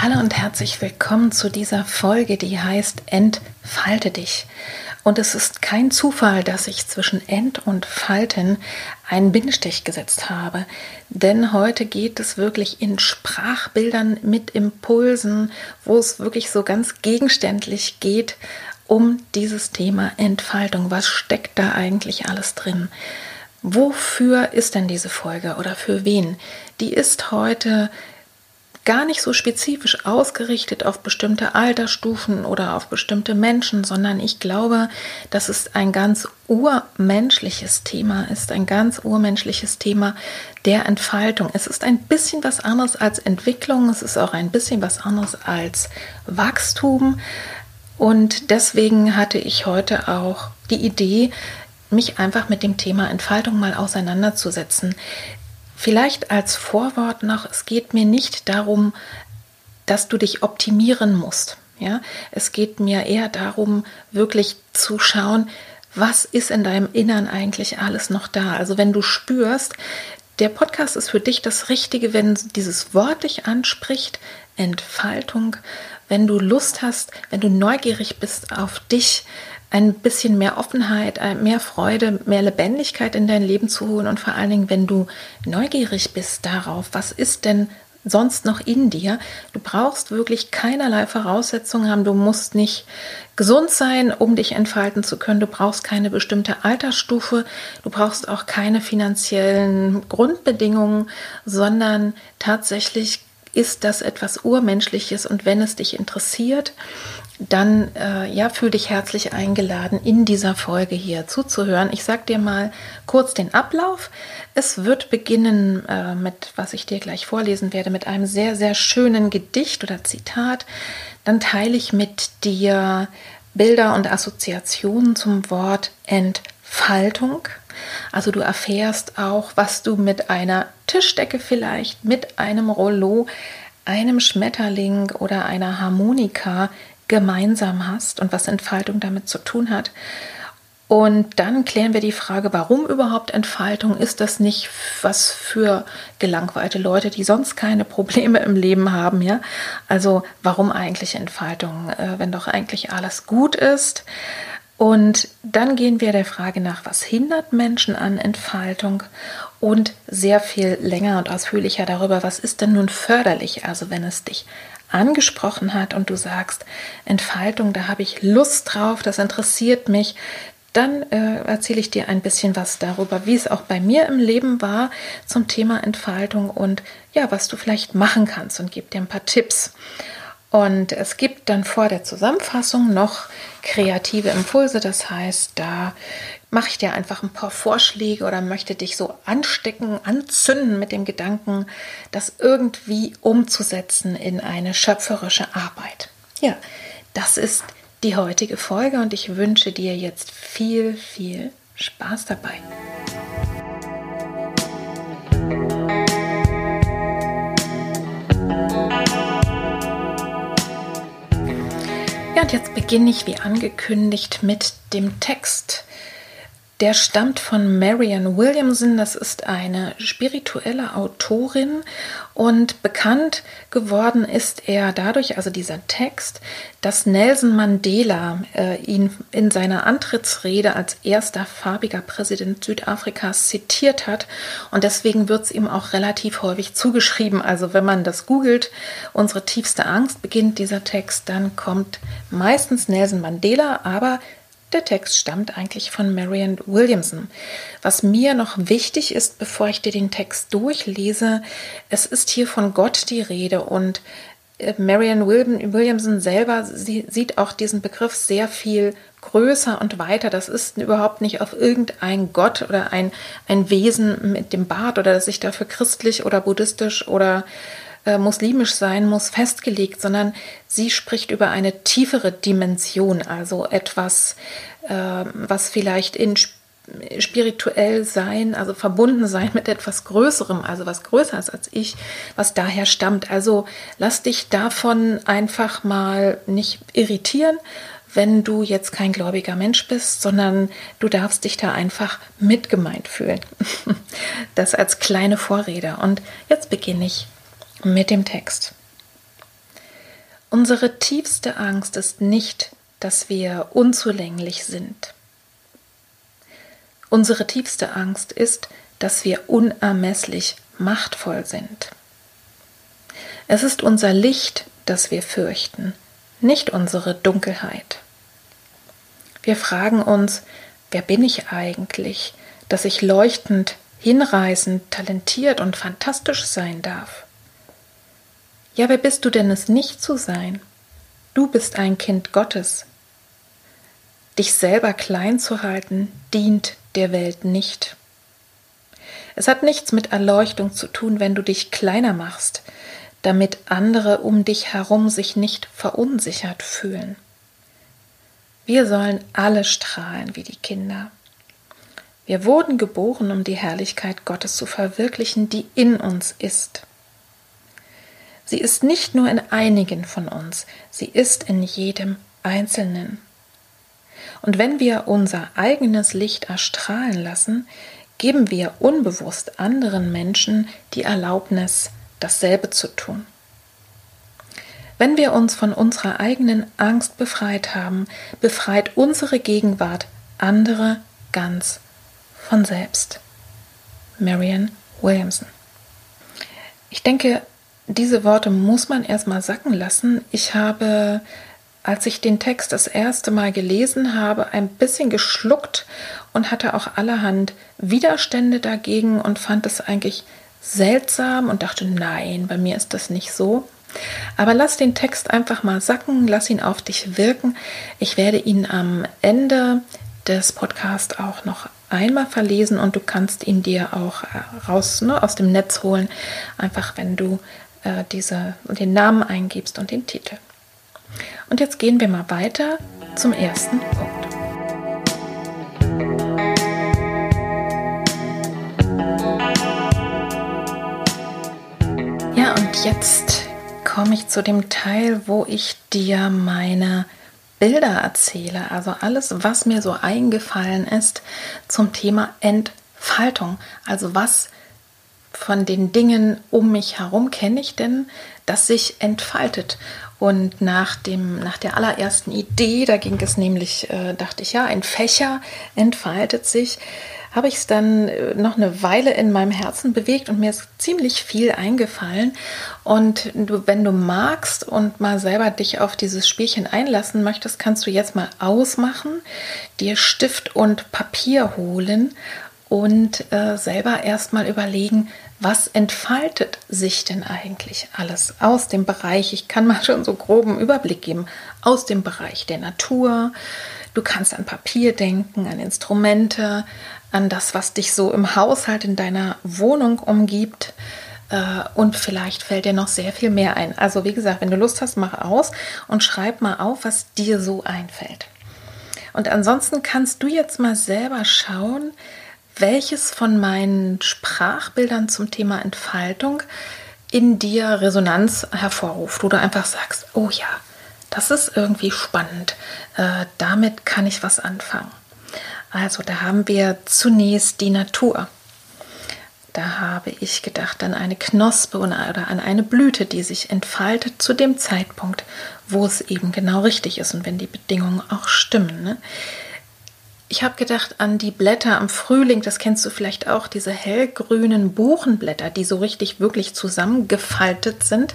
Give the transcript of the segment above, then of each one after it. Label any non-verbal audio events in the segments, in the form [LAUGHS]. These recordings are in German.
Hallo und herzlich willkommen zu dieser Folge, die heißt Entfalte dich. Und es ist kein Zufall, dass ich zwischen End und Falten einen Bindestrich gesetzt habe. Denn heute geht es wirklich in Sprachbildern mit Impulsen, wo es wirklich so ganz gegenständlich geht um dieses Thema Entfaltung. Was steckt da eigentlich alles drin? Wofür ist denn diese Folge oder für wen? Die ist heute gar nicht so spezifisch ausgerichtet auf bestimmte Altersstufen oder auf bestimmte Menschen, sondern ich glaube, dass es ein ganz urmenschliches Thema ist, ein ganz urmenschliches Thema der Entfaltung. Es ist ein bisschen was anderes als Entwicklung, es ist auch ein bisschen was anderes als Wachstum. Und deswegen hatte ich heute auch die Idee, mich einfach mit dem Thema Entfaltung mal auseinanderzusetzen. Vielleicht als Vorwort noch, es geht mir nicht darum, dass du dich optimieren musst. Ja, es geht mir eher darum, wirklich zu schauen, was ist in deinem Innern eigentlich alles noch da. Also wenn du spürst, der Podcast ist für dich das Richtige, wenn dieses Wort dich anspricht, Entfaltung, wenn du Lust hast, wenn du neugierig bist auf dich, ein bisschen mehr Offenheit, mehr Freude, mehr Lebendigkeit in dein Leben zu holen und vor allen Dingen, wenn du neugierig bist darauf, was ist denn sonst noch in dir. Du brauchst wirklich keinerlei Voraussetzungen haben. Du musst nicht gesund sein, um dich entfalten zu können. Du brauchst keine bestimmte Altersstufe. Du brauchst auch keine finanziellen Grundbedingungen, sondern tatsächlich ist das etwas Urmenschliches und wenn es dich interessiert, dann äh, ja, fühl dich herzlich eingeladen, in dieser Folge hier zuzuhören. Ich sag dir mal kurz den Ablauf. Es wird beginnen äh, mit, was ich dir gleich vorlesen werde, mit einem sehr, sehr schönen Gedicht oder Zitat. Dann teile ich mit dir Bilder und Assoziationen zum Wort Entfaltung. Also du erfährst auch, was du mit einer Tischdecke vielleicht, mit einem Rollo, einem Schmetterling oder einer Harmonika gemeinsam hast und was Entfaltung damit zu tun hat. Und dann klären wir die Frage, warum überhaupt Entfaltung? Ist das nicht was für gelangweilte Leute, die sonst keine Probleme im Leben haben? Ja, also warum eigentlich Entfaltung, äh, wenn doch eigentlich alles gut ist? Und dann gehen wir der Frage nach, was hindert Menschen an Entfaltung und sehr viel länger und ausführlicher darüber, was ist denn nun förderlich, also wenn es dich angesprochen hat und du sagst, Entfaltung, da habe ich Lust drauf, das interessiert mich, dann äh, erzähle ich dir ein bisschen was darüber, wie es auch bei mir im Leben war zum Thema Entfaltung und ja, was du vielleicht machen kannst und gebe dir ein paar Tipps. Und es gibt dann vor der Zusammenfassung noch kreative Impulse, das heißt, da mache ich dir einfach ein paar Vorschläge oder möchte dich so anstecken, anzünden mit dem Gedanken, das irgendwie umzusetzen in eine schöpferische Arbeit. Ja, das ist die heutige Folge und ich wünsche dir jetzt viel, viel Spaß dabei. Ja, und jetzt beginne ich wie angekündigt mit dem Text Der stammt von Marianne Williamson. Das ist eine spirituelle Autorin und bekannt geworden ist er dadurch, also dieser Text, dass Nelson Mandela äh, ihn in seiner Antrittsrede als erster farbiger Präsident Südafrikas zitiert hat. Und deswegen wird es ihm auch relativ häufig zugeschrieben. Also wenn man das googelt, unsere tiefste Angst beginnt dieser Text, dann kommt meistens Nelson Mandela, aber der Text stammt eigentlich von Marianne Williamson. Was mir noch wichtig ist, bevor ich dir den Text durchlese, es ist hier von Gott die Rede und äh, Marianne Williamson selber sie sieht auch diesen Begriff sehr viel größer und weiter. Das ist überhaupt nicht auf irgendein Gott oder ein, ein Wesen mit dem Bart oder das sich dafür christlich oder buddhistisch oder äh, muslimisch sein muss, festgelegt, sondern sie spricht über eine tiefere Dimension, also etwas, äh, was vielleicht in spirituell sein, also verbunden sein mit etwas Größerem, also was größer ist als ich, was daher stammt. Also lass dich davon einfach mal nicht irritieren, wenn du jetzt kein gläubiger Mensch bist, sondern du darfst dich da einfach mitgemeint fühlen. [LAUGHS] Das als kleine Vorrede. Und jetzt beginne ich mit dem Text. Unsere tiefste Angst ist nicht, dass wir unzulänglich sind. Unsere tiefste Angst ist, dass wir unermesslich machtvoll sind. Es ist unser Licht, das wir fürchten, nicht unsere Dunkelheit. Wir fragen uns, wer bin ich eigentlich, dass ich leuchtend, hinreißend, talentiert und fantastisch sein darf? Ja, wer bist du denn es nicht zu sein? Du bist ein Kind Gottes. Dich selber klein zu halten, dient der Welt nicht. Es hat nichts mit Erleuchtung zu tun, wenn du dich kleiner machst, damit andere um dich herum sich nicht verunsichert fühlen. Wir sollen alle strahlen wie die Kinder. Wir wurden geboren, um die Herrlichkeit Gottes zu verwirklichen, die in uns ist. Sie ist nicht nur in einigen von uns, sie ist in jedem Einzelnen. Und wenn wir unser eigenes Licht erstrahlen lassen, geben wir unbewusst anderen Menschen die Erlaubnis, dasselbe zu tun. Wenn wir uns von unserer eigenen Angst befreit haben, befreit unsere Gegenwart andere ganz von selbst. Marian Williamson. Ich denke, diese Worte muss man erstmal sacken lassen. Ich habe, als ich den Text das erste Mal gelesen habe, ein bisschen geschluckt und hatte auch allerhand Widerstände dagegen und fand es eigentlich seltsam und dachte, nein, bei mir ist das nicht so. Aber lass den Text einfach mal sacken, lass ihn auf dich wirken. Ich werde ihn am Ende des Podcasts auch noch einmal verlesen und du kannst ihn dir auch raus ne, aus dem Netz holen, einfach wenn du äh, diese, den Namen eingibst und den Titel. Und jetzt gehen wir mal weiter zum ersten Punkt. Ja, und jetzt komme ich zu dem Teil, wo ich dir meine Bilder erzähle, also alles, was mir so eingefallen ist zum Thema Entfaltung. Also was von den Dingen um mich herum kenne ich denn, das sich entfaltet. Und nach, dem, nach der allerersten Idee, da ging es nämlich, äh, dachte ich, ja, ein Fächer entfaltet sich, habe ich es dann äh, noch eine Weile in meinem Herzen bewegt und mir ist ziemlich viel eingefallen. Und du, wenn du magst und mal selber dich auf dieses Spielchen einlassen möchtest, kannst du jetzt mal ausmachen, dir Stift und Papier holen und äh, selber erstmal überlegen, was entfaltet sich denn eigentlich alles aus dem Bereich, ich kann mal schon so groben Überblick geben, aus dem Bereich der Natur. Du kannst an Papier denken, an Instrumente, an das, was dich so im Haushalt in deiner Wohnung umgibt. Äh, und vielleicht fällt dir noch sehr viel mehr ein. Also wie gesagt, wenn du Lust hast, mach aus und schreib mal auf, was dir so einfällt. Und ansonsten kannst du jetzt mal selber schauen, welches von meinen Sprachbildern zum Thema Entfaltung in dir Resonanz hervorruft, du einfach sagst, oh ja, das ist irgendwie spannend, äh, damit kann ich was anfangen. Also da haben wir zunächst die Natur. Da habe ich gedacht an eine Knospe oder an eine Blüte, die sich entfaltet zu dem Zeitpunkt, wo es eben genau richtig ist und wenn die Bedingungen auch stimmen. Ne? Ich habe gedacht an die Blätter am Frühling, das kennst du vielleicht auch, diese hellgrünen Buchenblätter, die so richtig wirklich zusammengefaltet sind,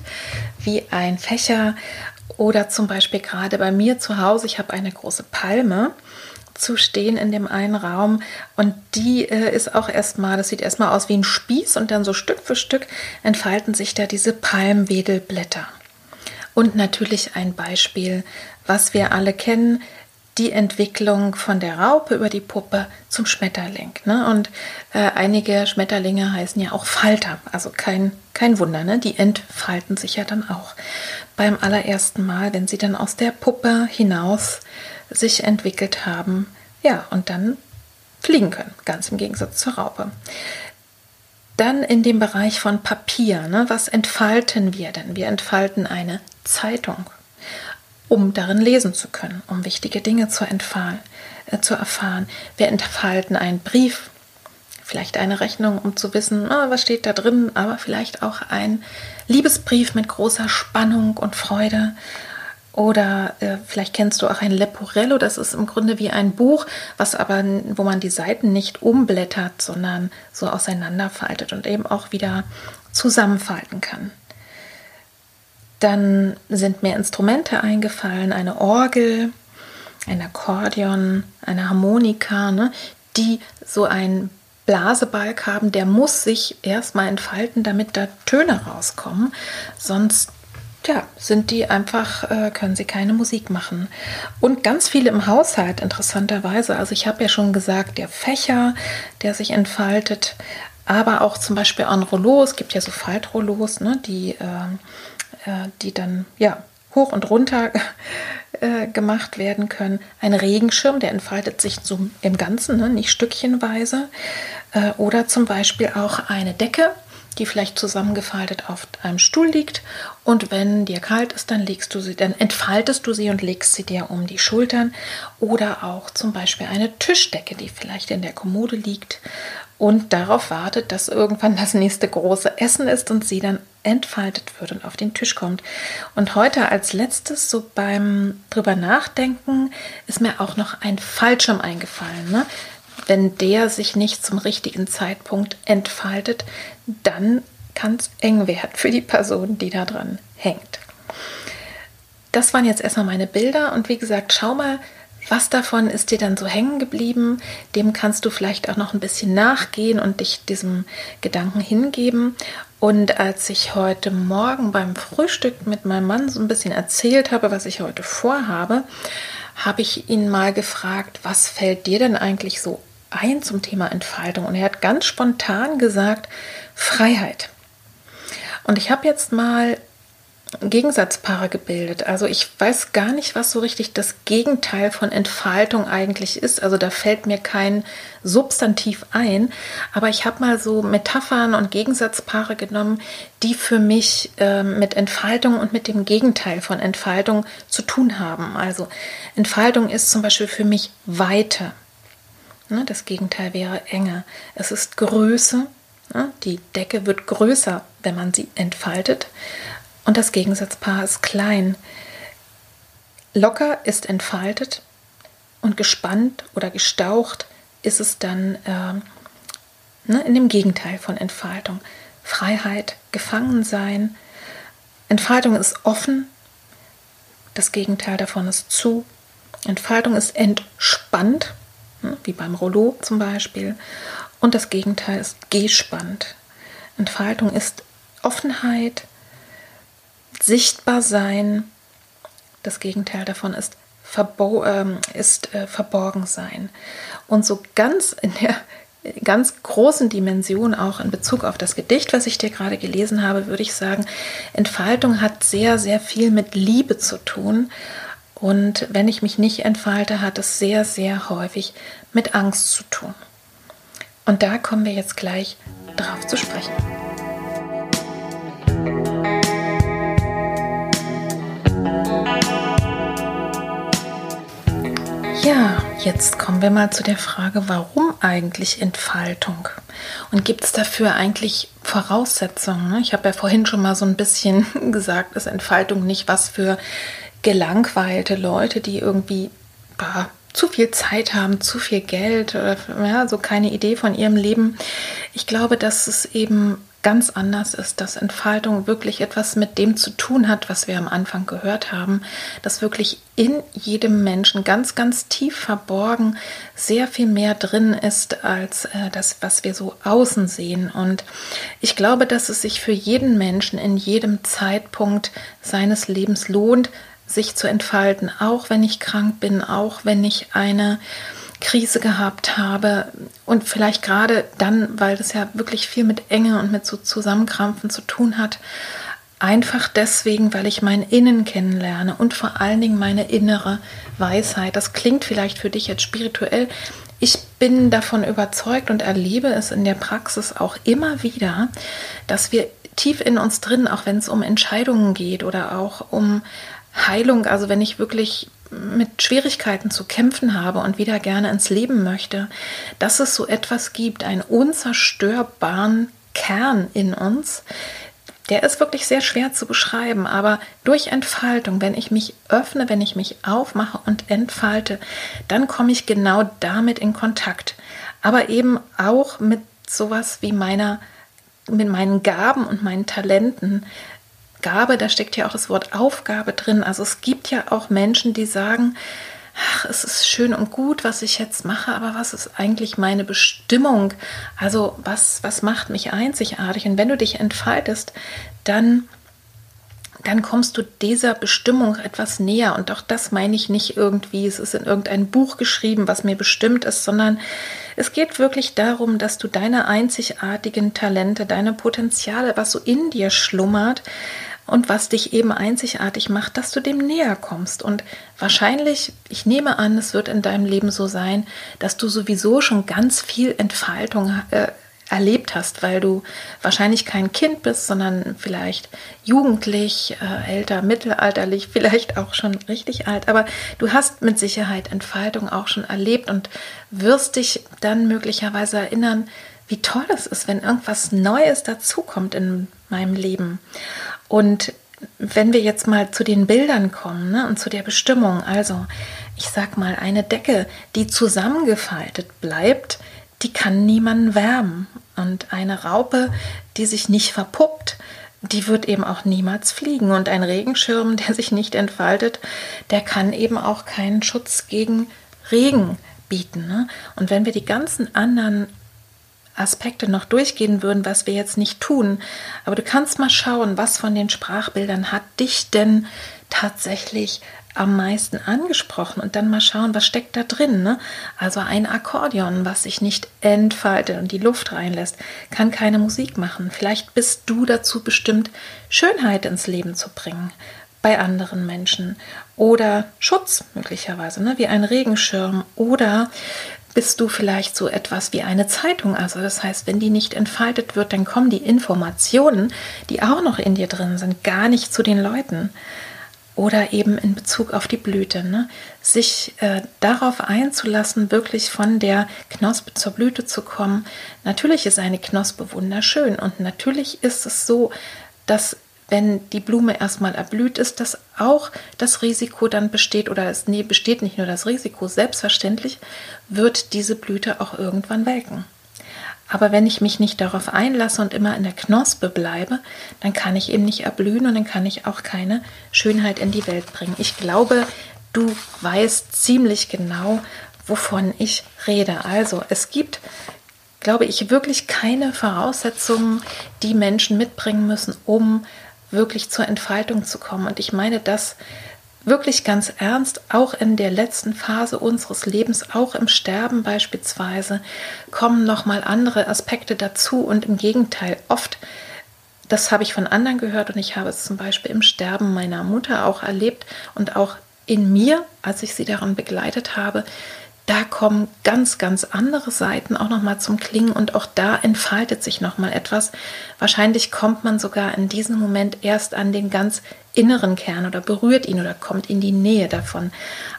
wie ein Fächer. Oder zum Beispiel gerade bei mir zu Hause, ich habe eine große Palme zu stehen in dem einen Raum und die äh, ist auch erstmal, das sieht erstmal aus wie ein Spieß und dann so Stück für Stück entfalten sich da diese Palmwedelblätter. Und natürlich ein Beispiel, was wir alle kennen, die Entwicklung von der Raupe über die Puppe zum Schmetterling. Ne? Und äh, einige Schmetterlinge heißen ja auch Falter, also kein, kein Wunder, ne? die entfalten sich ja dann auch beim allerersten Mal, wenn sie dann aus der Puppe hinaus sich entwickelt haben, ja, und dann fliegen können, ganz im Gegensatz zur Raupe. Dann in dem Bereich von Papier, ne? was entfalten wir denn? Wir entfalten eine Zeitung um darin lesen zu können, um wichtige Dinge zu, entfallen, äh, zu erfahren. Wir entfalten einen Brief, vielleicht eine Rechnung, um zu wissen, oh, was steht da drin, aber vielleicht auch ein Liebesbrief mit großer Spannung und Freude. Oder äh, vielleicht kennst du auch ein Leporello, das ist im Grunde wie ein Buch, was aber, wo man die Seiten nicht umblättert, sondern so auseinanderfaltet und eben auch wieder zusammenfalten kann. Dann sind mir Instrumente eingefallen, eine Orgel, ein Akkordeon, eine Harmonika, ne, die so einen Blasebalg haben, der muss sich erstmal entfalten, damit da Töne rauskommen. Sonst ja, sind die einfach, äh, können sie keine Musik machen. Und ganz viele im Haushalt, interessanterweise. Also ich habe ja schon gesagt, der Fächer, der sich entfaltet, aber auch zum Beispiel an Rollos, es gibt ja so Faltrollos, ne, die äh, äh, die dann ja hoch und runter [LAUGHS] äh, gemacht werden können. Ein Regenschirm, der entfaltet sich so im Ganzen, ne, nicht stückchenweise. Äh, oder zum Beispiel auch eine Decke, die vielleicht zusammengefaltet auf einem Stuhl liegt. Und wenn dir kalt ist, dann legst du sie, dann entfaltest du sie und legst sie dir um die Schultern. Oder auch zum Beispiel eine Tischdecke, die vielleicht in der Kommode liegt und darauf wartet, dass irgendwann das nächste große Essen ist und sie dann entfaltet wird und auf den Tisch kommt. Und heute als letztes, so beim drüber nachdenken, ist mir auch noch ein Fallschirm eingefallen. Ne? Wenn der sich nicht zum richtigen Zeitpunkt entfaltet, dann kann es eng werden für die Person, die da dran hängt. Das waren jetzt erstmal meine Bilder und wie gesagt, schau mal, was davon ist dir dann so hängen geblieben? Dem kannst du vielleicht auch noch ein bisschen nachgehen und dich diesem Gedanken hingeben. Und als ich heute Morgen beim Frühstück mit meinem Mann so ein bisschen erzählt habe, was ich heute vorhabe, habe ich ihn mal gefragt, was fällt dir denn eigentlich so ein zum Thema Entfaltung? Und er hat ganz spontan gesagt, Freiheit. Und ich habe jetzt mal Gegensatzpaare gebildet. Also ich weiß gar nicht, was so richtig das Gegenteil von Entfaltung eigentlich ist. Also da fällt mir kein Substantiv ein. Aber ich habe mal so Metaphern und Gegensatzpaare genommen, die für mich äh, mit Entfaltung und mit dem Gegenteil von Entfaltung zu tun haben. Also Entfaltung ist zum Beispiel für mich Weite. Ne, das Gegenteil wäre Enge. Es ist Größe. Ne, die Decke wird größer, wenn man sie entfaltet. Und das Gegensatzpaar ist klein. Locker ist entfaltet und gespannt oder gestaucht ist es dann äh, ne, in dem Gegenteil von Entfaltung. Freiheit, Gefangensein. Entfaltung ist offen, das Gegenteil davon ist zu. Entfaltung ist entspannt, ne, wie beim Rollo zum Beispiel. Und das Gegenteil ist gespannt. Entfaltung ist Offenheit, sichtbar sein. Das Gegenteil davon ist, verbo ähm, ist äh, verborgen sein. Und so ganz in der ganz großen Dimension auch in Bezug auf das Gedicht, was ich dir gerade gelesen habe, würde ich sagen, Entfaltung hat sehr, sehr viel mit Liebe zu tun. Und wenn ich mich nicht entfalte, hat es sehr, sehr häufig mit Angst zu tun. Und da kommen wir jetzt gleich drauf zu sprechen. Ja, Jetzt kommen wir mal zu der Frage, warum eigentlich Entfaltung? Und gibt es dafür eigentlich Voraussetzungen? Ne? Ich habe ja vorhin schon mal so ein bisschen [LAUGHS] gesagt, ist Entfaltung nicht was für gelangweilte Leute, die irgendwie bah, zu viel Zeit haben, zu viel Geld oder ja, so keine Idee von ihrem Leben. Ich glaube, dass es eben ganz anders ist, dass Entfaltung wirklich etwas mit dem zu tun hat, was wir am Anfang gehört haben, dass wirklich in jedem Menschen ganz, ganz tief verborgen sehr viel mehr drin ist als äh, das, was wir so außen sehen. Und ich glaube, dass es sich für jeden Menschen in jedem Zeitpunkt seines Lebens lohnt, sich zu entfalten, auch wenn ich krank bin, auch wenn ich eine Krise gehabt habe und vielleicht gerade dann, weil das ja wirklich viel mit Enge und mit so Zusammenkrampfen zu tun hat, einfach deswegen, weil ich mein Innen kennenlerne und vor allen Dingen meine innere Weisheit. Das klingt vielleicht für dich jetzt spirituell. Ich bin davon überzeugt und erlebe es in der Praxis auch immer wieder, dass wir tief in uns drin, auch wenn es um Entscheidungen geht oder auch um Heilung, also wenn ich wirklich mit Schwierigkeiten zu kämpfen habe und wieder gerne ins Leben möchte, dass es so etwas gibt, einen unzerstörbaren Kern in uns, der ist wirklich sehr schwer zu beschreiben, aber durch Entfaltung, wenn ich mich öffne, wenn ich mich aufmache und entfalte, dann komme ich genau damit in Kontakt. Aber eben auch mit sowas wie meiner, mit meinen Gaben und meinen Talenten, Gabe, da steckt ja auch das Wort Aufgabe drin. Also es gibt ja auch Menschen, die sagen, ach, es ist schön und gut, was ich jetzt mache, aber was ist eigentlich meine Bestimmung? Also was, was macht mich einzigartig? Und wenn du dich entfaltest, dann dann kommst du dieser Bestimmung etwas näher. Und auch das meine ich nicht irgendwie, es ist in irgendein Buch geschrieben, was mir bestimmt ist, sondern es geht wirklich darum, dass du deine einzigartigen Talente, deine Potenziale, was so in dir schlummert, und was dich eben einzigartig macht, dass du dem näher kommst. Und wahrscheinlich, ich nehme an, es wird in deinem Leben so sein, dass du sowieso schon ganz viel Entfaltung äh, erlebt hast, weil du wahrscheinlich kein Kind bist, sondern vielleicht jugendlich, äh, älter, mittelalterlich, [LAUGHS] vielleicht auch schon richtig alt. Aber du hast mit Sicherheit Entfaltung auch schon erlebt und wirst dich dann möglicherweise erinnern, wie toll es ist, wenn irgendwas Neues dazukommt in meinem Leben. Und wenn wir jetzt mal zu den Bildern kommen ne, und zu der Bestimmung, also ich sag mal, eine Decke, die zusammengefaltet bleibt, die kann niemanden wärmen. Und eine Raupe, die sich nicht verpuppt, die wird eben auch niemals fliegen. Und ein Regenschirm, der sich nicht entfaltet, der kann eben auch keinen Schutz gegen Regen bieten. Ne? Und wenn wir die ganzen anderen Aspekte noch durchgehen würden, was wir jetzt nicht tun. Aber du kannst mal schauen, was von den Sprachbildern hat dich denn tatsächlich am meisten angesprochen und dann mal schauen, was steckt da drin. Ne? Also ein Akkordeon, was sich nicht entfaltet und die Luft reinlässt, kann keine Musik machen. Vielleicht bist du dazu bestimmt, Schönheit ins Leben zu bringen bei anderen Menschen oder Schutz möglicherweise, ne? wie ein Regenschirm oder bist du vielleicht so etwas wie eine Zeitung. Also das heißt, wenn die nicht entfaltet wird, dann kommen die Informationen, die auch noch in dir drin sind, gar nicht zu den Leuten. Oder eben in Bezug auf die Blüte. Ne? Sich äh, darauf einzulassen, wirklich von der Knospe zur Blüte zu kommen. Natürlich ist eine Knospe wunderschön und natürlich ist es so, dass wenn die Blume erstmal erblüht ist, dass auch das Risiko dann besteht oder es nee, besteht nicht nur das Risiko, selbstverständlich wird diese Blüte auch irgendwann welken. Aber wenn ich mich nicht darauf einlasse und immer in der Knospe bleibe, dann kann ich eben nicht erblühen und dann kann ich auch keine Schönheit in die Welt bringen. Ich glaube, du weißt ziemlich genau, wovon ich rede. Also es gibt, glaube ich, wirklich keine Voraussetzungen, die Menschen mitbringen müssen, um wirklich zur Entfaltung zu kommen. Und ich meine das wirklich ganz ernst, auch in der letzten Phase unseres Lebens, auch im Sterben beispielsweise, kommen nochmal andere Aspekte dazu und im Gegenteil, oft, das habe ich von anderen gehört und ich habe es zum Beispiel im Sterben meiner Mutter auch erlebt und auch in mir, als ich sie daran begleitet habe, da kommen ganz, ganz andere Seiten auch nochmal zum Klingen und auch da entfaltet sich nochmal etwas. Wahrscheinlich kommt man sogar in diesem Moment erst an den ganz inneren Kern oder berührt ihn oder kommt in die Nähe davon.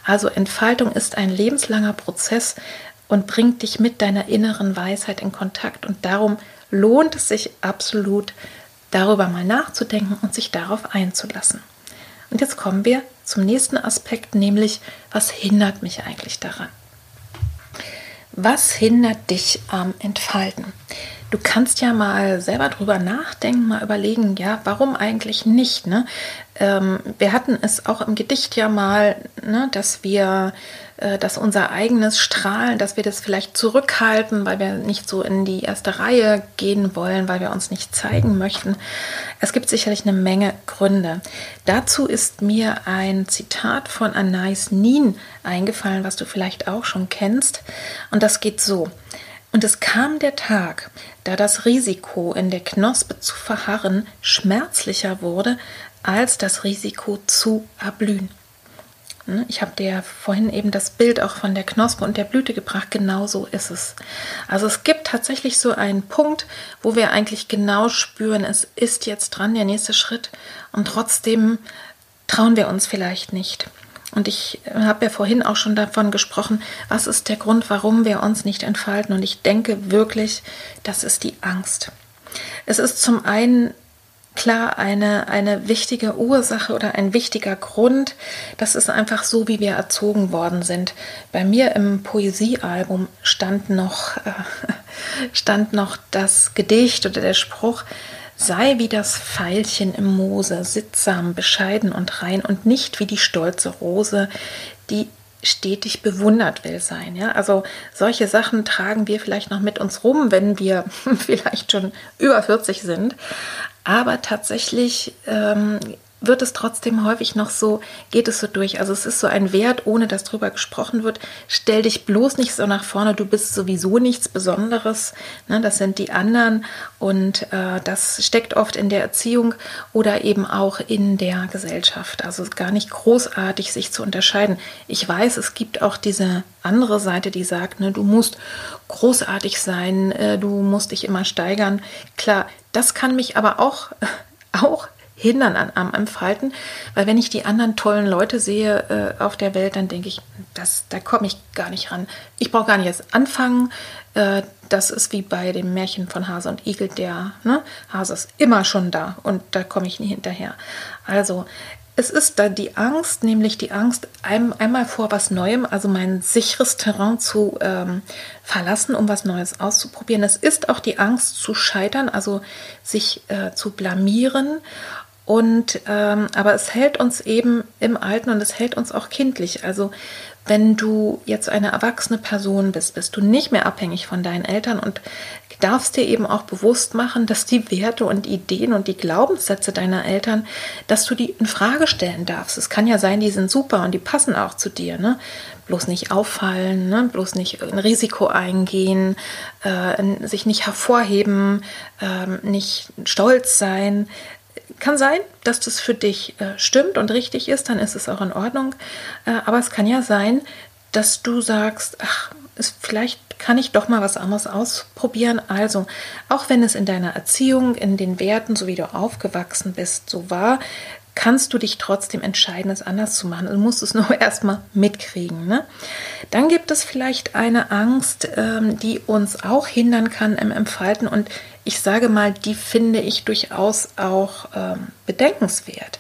Also Entfaltung ist ein lebenslanger Prozess und bringt dich mit deiner inneren Weisheit in Kontakt und darum lohnt es sich absolut, darüber mal nachzudenken und sich darauf einzulassen. Und jetzt kommen wir zum nächsten Aspekt, nämlich was hindert mich eigentlich daran? Was hindert dich am Entfalten? Du kannst ja mal selber drüber nachdenken, mal überlegen, ja, warum eigentlich nicht? Ne? Ähm, wir hatten es auch im Gedicht ja mal, ne, dass wir dass unser eigenes Strahlen, dass wir das vielleicht zurückhalten, weil wir nicht so in die erste Reihe gehen wollen, weil wir uns nicht zeigen möchten. Es gibt sicherlich eine Menge Gründe. Dazu ist mir ein Zitat von Anais Nin eingefallen, was du vielleicht auch schon kennst. Und das geht so. Und es kam der Tag, da das Risiko, in der Knospe zu verharren, schmerzlicher wurde als das Risiko zu erblühen. Ne? Ich habe dir vorhin eben das Bild auch von der Knospe und der Blüte gebracht. Genau so ist es. Also es gibt tatsächlich so einen Punkt, wo wir eigentlich genau spüren, es ist jetzt dran, der nächste Schritt. Und trotzdem trauen wir uns vielleicht nicht. Und ich habe ja vorhin auch schon davon gesprochen, was ist der Grund, warum wir uns nicht entfalten. Und ich denke wirklich, das ist die Angst. Es ist zum einen klar eine, eine wichtige Ursache oder ein wichtiger Grund. Das ist einfach so, wie wir erzogen worden sind. Bei mir im Poesiealbum stand noch, äh, [LAUGHS] stand noch das Gedicht oder der Spruch, sei wie das Veilchen im Moose, sittsam, bescheiden und rein und nicht wie die stolze Rose, die stetig bewundert will sein. Ja? Also solche Sachen tragen wir vielleicht noch mit uns rum, wenn wir [LAUGHS] vielleicht schon über 40 sind. Aber tatsächlich ähm, wird es trotzdem häufig noch so, geht es so durch. Also es ist so ein Wert, ohne dass drüber gesprochen wird. Stell dich bloß nicht so nach vorne, du bist sowieso nichts Besonderes. Ne, das sind die anderen und äh, das steckt oft in der Erziehung oder eben auch in der Gesellschaft. Also gar nicht großartig sich zu unterscheiden. Ich weiß, es gibt auch diese andere Seite, die sagt, ne, du musst großartig sein, äh, du musst dich immer steigern. Klar, das kann mich aber auch, [LAUGHS] auch hindern an, am Entfalten, weil wenn ich die anderen tollen Leute sehe äh, auf der Welt, dann denke ich, das, da komme ich gar nicht ran. Ich brauche gar nicht erst anfangen. Äh, das ist wie bei dem Märchen von Hase und Igel, der ne, Hase ist immer schon da und da komme ich nie hinterher. Also es ist da die Angst, nämlich die Angst, ein, einmal vor was Neuem, also mein sicheres Terrain zu ähm, verlassen, um was Neues auszuprobieren. Es ist auch die Angst zu scheitern, also sich äh, zu blamieren. Und ähm, aber es hält uns eben im Alten und es hält uns auch kindlich. Also wenn du jetzt eine erwachsene Person bist, bist du nicht mehr abhängig von deinen Eltern und darfst dir eben auch bewusst machen, dass die Werte und Ideen und die Glaubenssätze deiner Eltern, dass du die in Frage stellen darfst. Es kann ja sein, die sind super und die passen auch zu dir. Ne? Bloß nicht auffallen, ne? bloß nicht ein Risiko eingehen, äh, sich nicht hervorheben, äh, nicht stolz sein, kann sein, dass das für dich äh, stimmt und richtig ist, dann ist es auch in Ordnung. Äh, aber es kann ja sein, dass du sagst, ach, ist, vielleicht kann ich doch mal was anderes ausprobieren. Also, auch wenn es in deiner Erziehung, in den Werten, so wie du aufgewachsen bist, so war, kannst du dich trotzdem entscheiden, es anders zu machen. Du musst es nur [LAUGHS] erstmal mitkriegen. Ne? Dann gibt es vielleicht eine Angst, ähm, die uns auch hindern kann im Entfalten. Und ich sage mal, die finde ich durchaus auch ähm, bedenkenswert.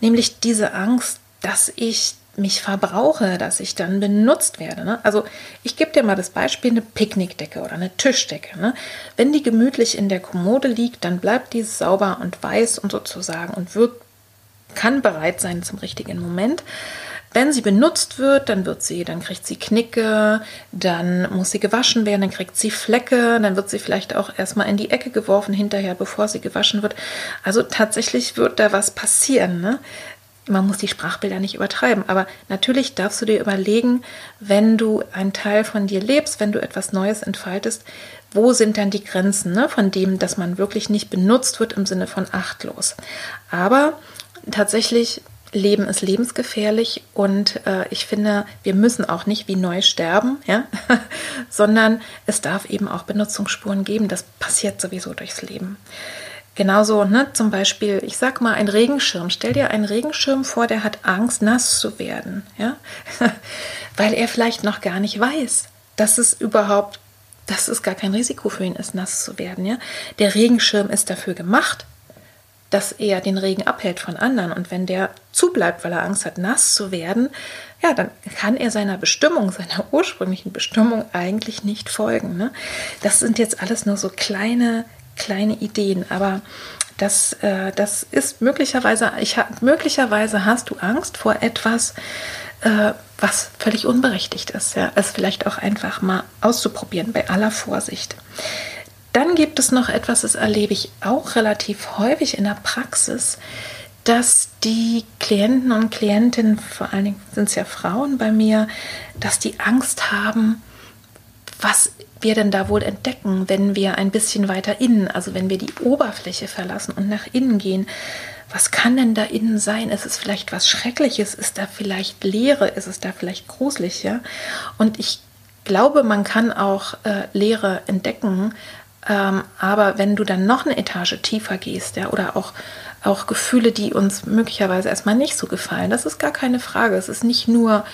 Nämlich diese Angst, dass ich mich verbrauche, dass ich dann benutzt werde. Ne? Also ich gebe dir mal das Beispiel, eine Picknickdecke oder eine Tischdecke. Ne? Wenn die gemütlich in der Kommode liegt, dann bleibt die sauber und weiß und sozusagen und wird kann bereit sein zum richtigen Moment. Wenn sie benutzt wird, dann wird sie, dann kriegt sie Knicke, dann muss sie gewaschen werden, dann kriegt sie Flecke, dann wird sie vielleicht auch erstmal in die Ecke geworfen hinterher, bevor sie gewaschen wird. Also tatsächlich wird da was passieren. Ne? Man muss die Sprachbilder nicht übertreiben, aber natürlich darfst du dir überlegen, wenn du einen Teil von dir lebst, wenn du etwas Neues entfaltest, wo sind dann die Grenzen ne, von dem, dass man wirklich nicht benutzt wird im Sinne von achtlos. Aber tatsächlich Leben ist lebensgefährlich und äh, ich finde, wir müssen auch nicht wie neu sterben, ja? [LAUGHS] sondern es darf eben auch Benutzungsspuren geben. Das passiert sowieso durchs Leben. Genauso, ne, zum Beispiel, ich sag mal, ein Regenschirm. Stell dir einen Regenschirm vor, der hat Angst, nass zu werden, ja, [LAUGHS] weil er vielleicht noch gar nicht weiß, dass es überhaupt, dass es gar kein Risiko für ihn ist, nass zu werden, ja. Der Regenschirm ist dafür gemacht, dass er den Regen abhält von anderen. Und wenn der zubleibt, weil er Angst hat, nass zu werden, ja, dann kann er seiner Bestimmung, seiner [LAUGHS] ursprünglichen Bestimmung eigentlich nicht folgen. Ne? Das sind jetzt alles nur so kleine, kleine Ideen, aber das, äh, das ist möglicherweise, ich, möglicherweise hast du Angst vor etwas, äh, was völlig unberechtigt ist. Ja? Es vielleicht auch einfach mal auszuprobieren, bei aller Vorsicht. Dann gibt es noch etwas, das erlebe ich auch relativ häufig in der Praxis, dass die Klienten und Klientinnen, vor allen Dingen sind es ja Frauen bei mir, dass die Angst haben, was wir denn da wohl entdecken, wenn wir ein bisschen weiter innen, also wenn wir die Oberfläche verlassen und nach innen gehen. Was kann denn da innen sein? Ist es vielleicht was Schreckliches? Ist da vielleicht Leere? Ist es da vielleicht gruselig? Ja? Und ich glaube, man kann auch äh, Leere entdecken, ähm, aber wenn du dann noch eine Etage tiefer gehst, ja, oder auch, auch Gefühle, die uns möglicherweise erstmal nicht so gefallen, das ist gar keine Frage. Es ist nicht nur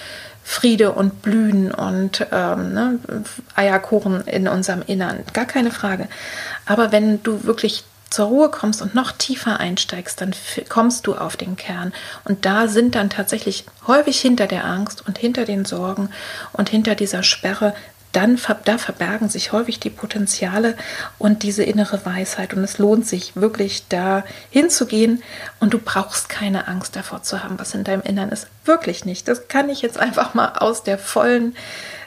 Friede und Blühen und ähm, ne, Eierkuchen in unserem Innern, gar keine Frage. Aber wenn du wirklich zur Ruhe kommst und noch tiefer einsteigst, dann kommst du auf den Kern. Und da sind dann tatsächlich häufig hinter der Angst und hinter den Sorgen und hinter dieser Sperre dann da verbergen sich häufig die Potenziale und diese innere Weisheit. Und es lohnt sich wirklich da hinzugehen und du brauchst keine Angst davor zu haben, was in deinem Innern ist. Wirklich nicht. Das kann ich jetzt einfach mal aus der vollen,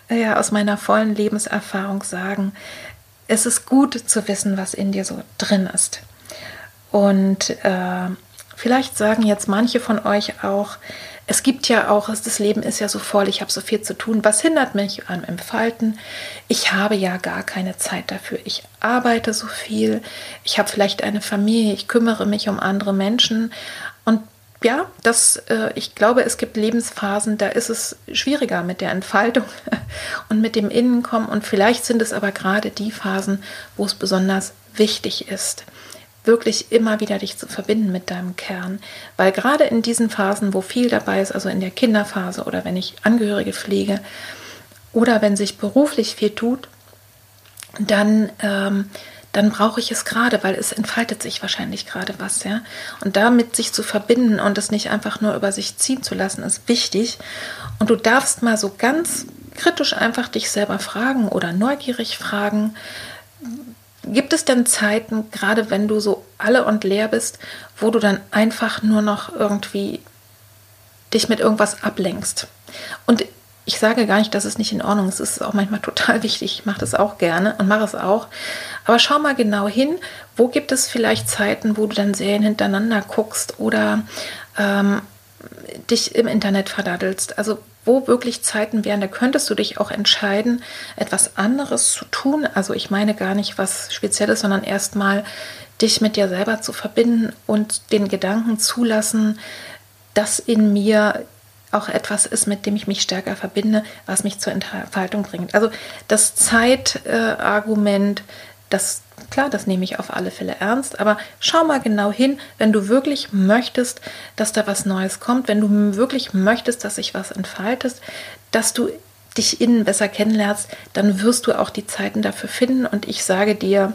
äh, ja, aus meiner vollen Lebenserfahrung sagen. Es ist gut zu wissen, was in dir so drin ist. Und äh, vielleicht sagen jetzt manche von euch auch, es gibt ja auch, das Leben ist ja so voll, ich habe so viel zu tun. Was hindert mich am Entfalten? Ich habe ja gar keine Zeit dafür. Ich arbeite so viel, ich habe vielleicht eine Familie, ich kümmere mich um andere Menschen. Und ja, das, äh, ich glaube, es gibt Lebensphasen, da ist es schwieriger mit der Entfaltung [LAUGHS] und mit dem Innenkommen. Und vielleicht sind es aber gerade die Phasen, wo es besonders wichtig ist wirklich immer wieder dich zu verbinden mit deinem Kern. Weil gerade in diesen Phasen, wo viel dabei ist, also in der Kinderphase oder wenn ich Angehörige pflege oder wenn sich beruflich viel tut, dann, ähm, dann brauche ich es gerade, weil es entfaltet sich wahrscheinlich gerade was, ja. Und damit sich zu verbinden und es nicht einfach nur über sich ziehen zu lassen, ist wichtig. Und du darfst mal so ganz kritisch einfach dich selber fragen oder neugierig fragen, Gibt es denn Zeiten, gerade wenn du so alle und leer bist, wo du dann einfach nur noch irgendwie dich mit irgendwas ablenkst? Und ich sage gar nicht, dass es nicht in Ordnung ist. Es ist auch manchmal [LAUGHS] total wichtig. Ich mache das auch gerne und mache es auch. Aber schau mal genau hin, wo gibt es vielleicht Zeiten, wo du dann Serien hintereinander guckst oder ähm, dich im Internet verdaddelst. Also wo wirklich Zeiten wären, da könntest du dich auch entscheiden, etwas anderes zu tun. Also ich meine gar nicht was Spezielles, sondern erstmal dich mit dir selber zu verbinden und den Gedanken zulassen, dass in mir auch etwas ist, mit dem ich mich stärker verbinde, was mich zur Entfaltung bringt. Also das Zeitargument, äh, das klar, das nehme ich auf alle Fälle ernst, aber schau mal genau hin, wenn du wirklich möchtest, dass da was Neues kommt, wenn du wirklich möchtest, dass sich was entfaltet, dass du dich innen besser kennenlernst, dann wirst du auch die Zeiten dafür finden und ich sage dir,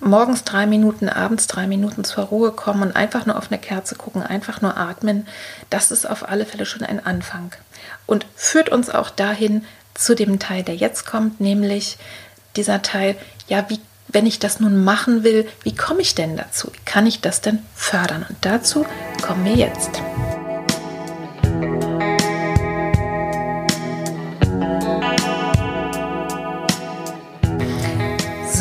morgens drei Minuten, abends drei Minuten zur Ruhe kommen und einfach nur auf eine Kerze gucken, einfach nur atmen, das ist auf alle Fälle schon ein Anfang. Und führt uns auch dahin zu dem Teil, der jetzt kommt, nämlich dieser Teil, ja, wie, wenn ich das nun machen will, wie komme ich denn dazu? Wie kann ich das denn fördern? Und dazu kommen wir jetzt.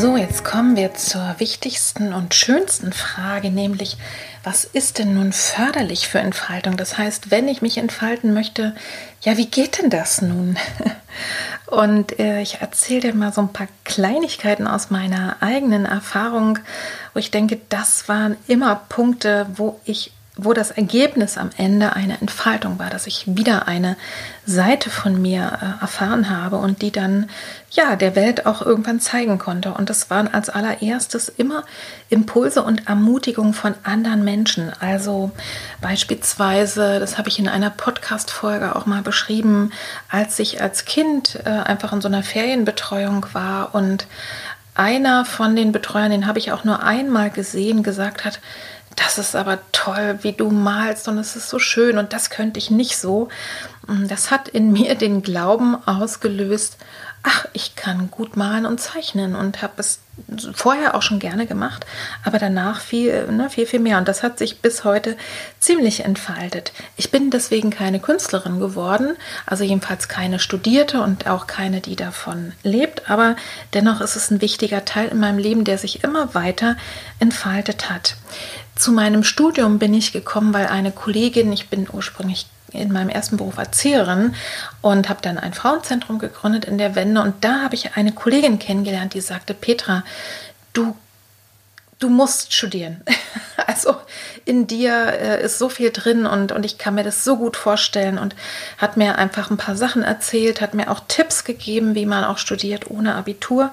So, jetzt kommen wir zur wichtigsten und schönsten Frage, nämlich, was ist denn nun förderlich für Entfaltung? Das heißt, wenn ich mich entfalten möchte, ja, wie geht denn das nun? [LAUGHS] Und äh, ich erzähle dir mal so ein paar Kleinigkeiten aus meiner eigenen Erfahrung, wo ich denke, das waren immer Punkte, wo ich wo das Ergebnis am Ende eine Entfaltung war, dass ich wieder eine Seite von mir äh, erfahren habe und die dann ja der Welt auch irgendwann zeigen konnte. Und das waren als allererstes immer Impulse und Ermutigungen von anderen Menschen. Also beispielsweise, das habe ich in einer Podcast-Folge auch mal beschrieben, als ich als Kind äh, einfach in so einer Ferienbetreuung war und einer von den Betreuern, den habe ich auch nur einmal gesehen, gesagt hat, das ist aber toll, wie du malst und es ist so schön und das könnte ich nicht so. Das hat in [LAUGHS] mir den Glauben ausgelöst, ach, ich kann gut malen und zeichnen und habe es vorher auch schon gerne gemacht, aber danach viel, ne, viel, viel mehr. Und das hat sich bis heute ziemlich entfaltet. Ich bin deswegen keine Künstlerin geworden, also jedenfalls keine Studierte und auch keine, die davon lebt, aber dennoch ist es ein wichtiger Teil in meinem Leben, der sich immer weiter entfaltet hat. Zu meinem Studium bin ich gekommen, weil eine Kollegin, ich bin ursprünglich in meinem ersten Beruf Erzieherin und habe dann ein Frauenzentrum gegründet in der Wende und da habe ich eine Kollegin kennengelernt, die sagte, Petra, du du musst studieren. [LAUGHS] Also in dir äh, ist so viel drin und, und ich kann mir das so gut vorstellen und hat mir einfach ein paar Sachen erzählt, hat mir auch Tipps gegeben, wie man auch studiert ohne Abitur.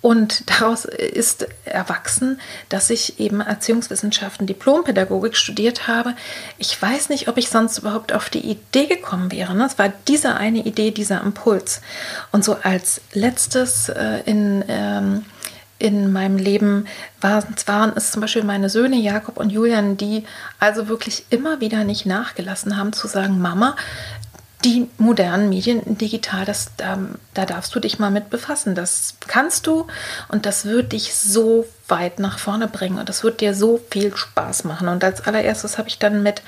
Und daraus ist erwachsen, dass ich eben Erziehungswissenschaften, Diplompädagogik studiert habe. Ich weiß nicht, ob ich sonst überhaupt auf die Idee gekommen wäre. Ne? Es war diese eine Idee, dieser Impuls. Und so als letztes äh, in... Ähm, in meinem Leben waren, waren es zum Beispiel meine Söhne Jakob und Julian, die also wirklich immer wieder nicht nachgelassen haben zu sagen, Mama, die modernen Medien digital, das, da, da darfst du dich mal mit befassen. Das kannst du und das wird dich so weit nach vorne bringen und das wird dir so viel Spaß machen. Und als allererstes habe ich dann mit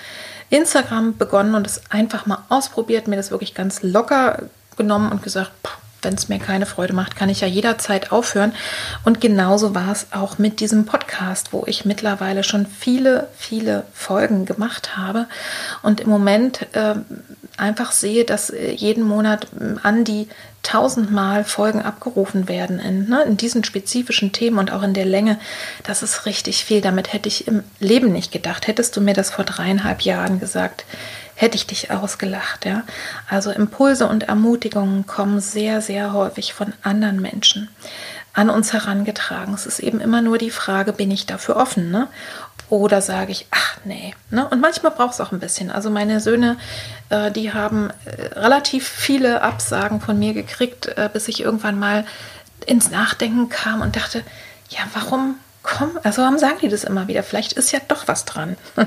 Instagram begonnen und es einfach mal ausprobiert, mir das wirklich ganz locker genommen und gesagt, wenn es mir keine Freude macht, kann ich ja jederzeit aufhören. Und genauso war es auch mit diesem Podcast, wo ich mittlerweile schon viele, viele Folgen gemacht habe und im Moment äh, einfach sehe, dass äh, jeden Monat äh, an die tausendmal Folgen abgerufen werden in, ne, in diesen spezifischen Themen und auch in der Länge. Das ist richtig viel. Damit hätte ich im Leben nicht gedacht. Hättest du mir das vor dreieinhalb Jahren gesagt, hätte ich dich ausgelacht, ja. Also Impulse und Ermutigungen kommen sehr, sehr häufig von anderen Menschen an uns herangetragen. Es ist eben immer nur die Frage, bin ich dafür offen, ne? Oder sage ich, ach nee. Ne? Und manchmal braucht es auch ein bisschen. Also meine Söhne, äh, die haben äh, relativ viele Absagen von mir gekriegt, äh, bis ich irgendwann mal ins Nachdenken kam und dachte, ja, warum komm, also warum sagen die das immer wieder? Vielleicht ist ja doch was dran. [LAUGHS]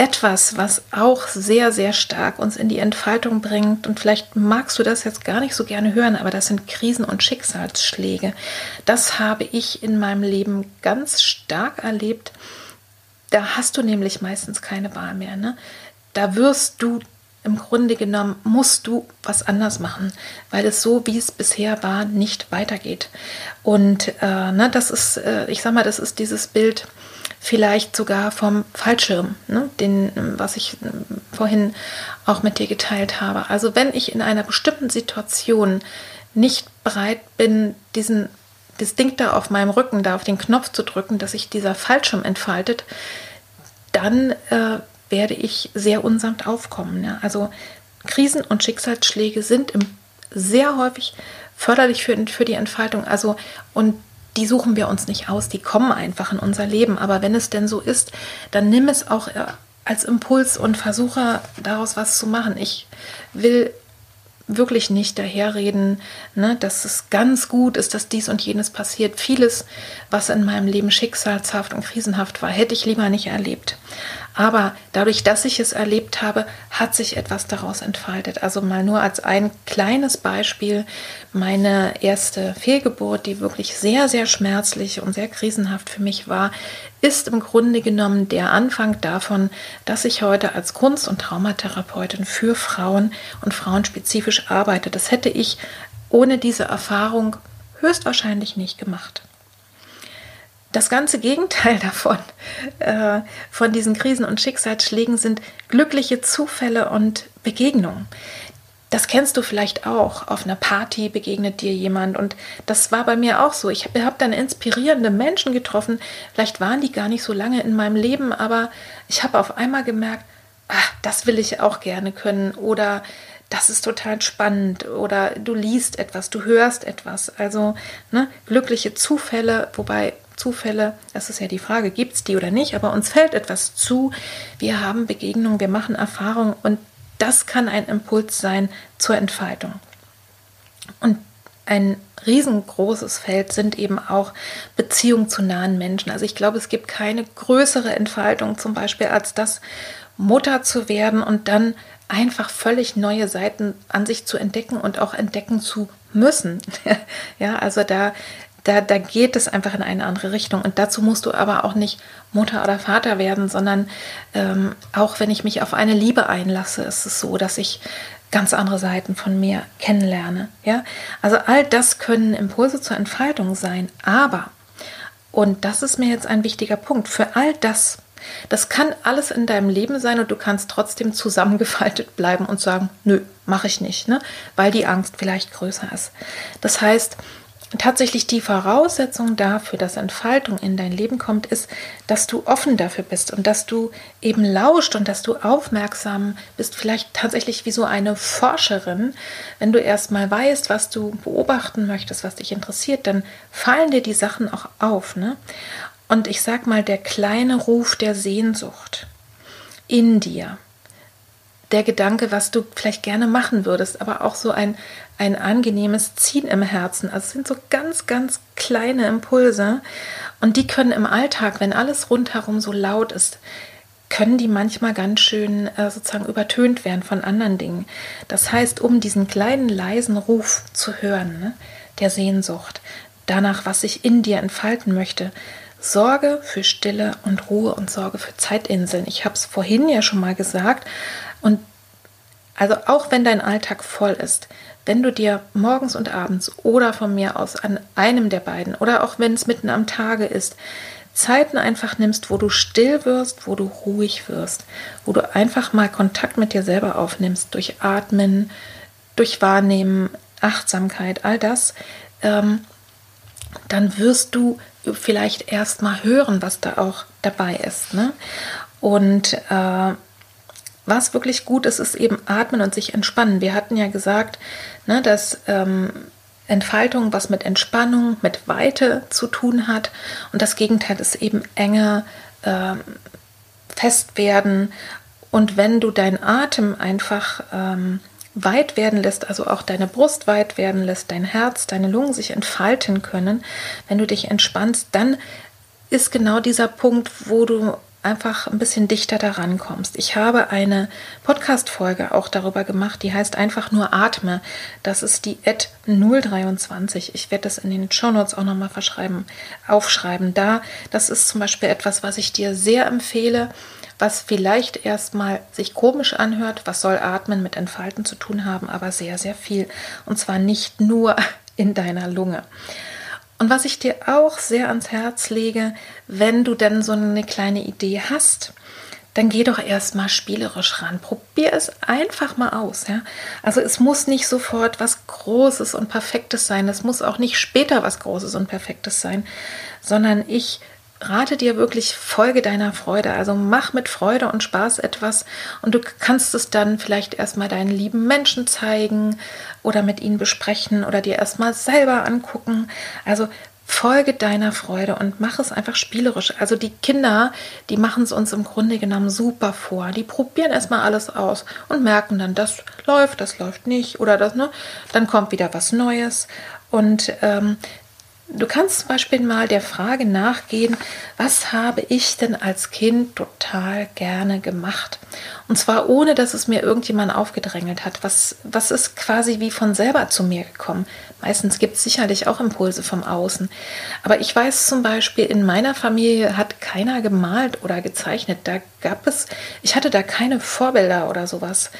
etwas, was auch sehr, sehr stark uns in die Entfaltung bringt. Und vielleicht magst du das jetzt gar nicht so gerne hören, aber das sind Krisen und Schicksalsschläge. Das habe ich in meinem Leben ganz stark erlebt. Da hast du nämlich meistens keine Wahl mehr. Ne? Da wirst du im Grunde genommen, musst du was anders machen, weil es so, wie es bisher war, nicht weitergeht. Und äh, ne, das ist, äh, ich sag mal, das ist dieses Bild, vielleicht sogar vom Fallschirm, ne, den, was ich ähm, vorhin auch mit dir geteilt habe. Also wenn ich in einer bestimmten Situation nicht bereit bin, diesen, das Ding da auf meinem Rücken, da auf den Knopf zu drücken, dass sich dieser Fallschirm entfaltet, dann äh, werde ich sehr unsamt aufkommen. Ja? Also Krisen und Schicksalsschläge sind im, sehr häufig förderlich für, für die Entfaltung. Also und die suchen wir uns nicht aus, die kommen einfach in unser Leben. Aber wenn es denn so ist, dann nimm es auch äh, als Impuls und versuche daraus was zu machen. Ich will wirklich nicht daherreden, ne, dass es ganz gut ist, dass dies und jenes passiert. Vieles, was in meinem Leben schicksalshaft und krisenhaft war, hätte ich lieber nicht erlebt. Aber dadurch, dass ich es erlebt habe, hat sich etwas daraus entfaltet. Also mal nur als ein kleines Beispiel, meine erste Fehlgeburt, die wirklich sehr, sehr schmerzlich und sehr krisenhaft für mich war, ist im Grunde genommen der Anfang davon, dass ich heute als Kunst- und Traumatherapeutin für Frauen und frauenspezifisch arbeite. Das hätte ich ohne diese Erfahrung höchstwahrscheinlich nicht gemacht das ganze Gegenteil [LAUGHS] davon, äh, von diesen Krisen und Schicksalsschlägen sind glückliche Zufälle und Begegnungen. das kennst du vielleicht auch. Auf einer Party begegnet dir jemand. Und das war bei mir auch so. Ich habe hab dann inspirierende Menschen getroffen. Vielleicht waren die gar nicht so lange in meinem Leben, aber ich habe auf einmal gemerkt, ach, das will ich auch gerne können. Oder das ist total spannend. Oder du liest etwas, du hörst etwas. Also ne, glückliche Zufälle, wobei Zufälle, das ist ja die Frage, gibt es die oder nicht, aber uns fällt etwas zu. Wir haben Begegnungen, wir machen Erfahrungen und das kann ein Impuls sein zur Entfaltung. Und ein riesengroßes Feld sind eben auch Beziehungen zu nahen Menschen. Also ich glaube, es gibt keine größere Entfaltung zum Beispiel als das, Mutter zu werden und dann einfach völlig neue Seiten an sich zu entdecken und auch entdecken zu müssen. [LAUGHS] ja, also da da, da geht es einfach in eine andere Richtung. Und dazu musst du aber auch nicht Mutter oder Vater werden, sondern ähm, auch wenn ich mich auf eine Liebe einlasse, ist es so, dass ich ganz andere Seiten von mir kennenlerne. Ja? Also all das können Impulse zur Entfaltung sein. Aber, und das ist mir jetzt ein wichtiger Punkt, für all das, das kann alles in deinem Leben sein und du kannst trotzdem zusammengefaltet bleiben und sagen, nö, mache ich nicht, ne? weil die Angst vielleicht größer ist. Das heißt, tatsächlich die Voraussetzung dafür, dass Entfaltung in dein Leben kommt, ist, dass du offen dafür bist und dass du eben lauscht und dass du aufmerksam bist, vielleicht tatsächlich wie so eine Forscherin. Wenn du erstmal weißt, was du beobachten möchtest, was dich interessiert, dann fallen dir die Sachen auch auf. Ne? Und ich sag mal, der kleine Ruf der Sehnsucht in dir, der Gedanke, was du vielleicht gerne machen würdest, aber auch so ein, ein angenehmes Ziehen im Herzen. Also es sind so ganz, ganz kleine Impulse und die können im Alltag, wenn alles rundherum so laut ist, können die manchmal ganz schön äh, sozusagen übertönt werden von anderen Dingen. Das heißt, um diesen kleinen leisen Ruf zu hören, ne, der Sehnsucht, danach, was sich in dir entfalten möchte, Sorge für Stille und Ruhe und Sorge für Zeitinseln. Ich habe es vorhin ja schon mal gesagt. Und also auch wenn dein Alltag voll ist, wenn du dir morgens und abends oder von mir aus an einem der beiden oder auch wenn es mitten am Tage ist, Zeiten einfach nimmst, wo du still wirst, wo du ruhig wirst, wo du einfach mal Kontakt mit dir selber aufnimmst, durch Atmen, durch Wahrnehmen, Achtsamkeit, all das, ähm, dann wirst du vielleicht erst mal hören, was da auch dabei ist. Ne? Und äh, was wirklich gut ist, ist eben atmen und sich entspannen. Wir hatten ja gesagt, ne, dass ähm, Entfaltung was mit Entspannung, mit Weite zu tun hat. Und das Gegenteil ist eben enge, äh, fest werden. Und wenn du deinen Atem einfach ähm, weit werden lässt, also auch deine Brust weit werden lässt, dein Herz, deine Lungen sich entfalten können, wenn du dich entspannst, dann ist genau dieser Punkt, wo du einfach ein bisschen dichter daran kommst. Ich habe eine Podcast-Folge auch darüber gemacht, die heißt einfach nur Atme. Das ist die Ad 023. Ich werde das in den Show Notes auch nochmal verschreiben, aufschreiben. Da, das ist zum Beispiel etwas, was ich dir sehr empfehle, was vielleicht erstmal sich komisch anhört, was soll Atmen mit Entfalten zu tun haben, aber sehr, sehr viel. Und zwar nicht nur in deiner Lunge. Und was ich dir auch sehr ans Herz lege, wenn du denn so eine kleine Idee hast, dann geh doch erstmal spielerisch ran. Probier es einfach mal aus. Ja? Also es muss nicht sofort was Großes und Perfektes sein. Es muss auch nicht später was Großes und Perfektes sein, sondern ich rate dir wirklich, folge deiner Freude. Also mach mit Freude und Spaß etwas und du kannst es dann vielleicht erstmal deinen lieben Menschen zeigen oder mit ihnen besprechen oder dir erstmal selber angucken. Also folge deiner Freude und mach es einfach spielerisch. Also die Kinder, die machen es uns im Grunde genommen super vor. Die probieren erstmal alles aus und merken dann, das läuft, das läuft nicht oder das, ne? Dann kommt wieder was Neues. Und ähm, Du kannst zum Beispiel mal der Frage nachgehen, was habe ich denn als Kind total gerne gemacht? Und zwar ohne, dass es mir irgendjemand aufgedrängelt hat. Was, was ist quasi wie von selber zu mir gekommen? Meistens gibt es sicherlich auch Impulse vom Außen. Aber ich weiß zum Beispiel, in meiner Familie hat keiner gemalt oder gezeichnet. Da gab es, ich hatte da keine Vorbilder oder sowas.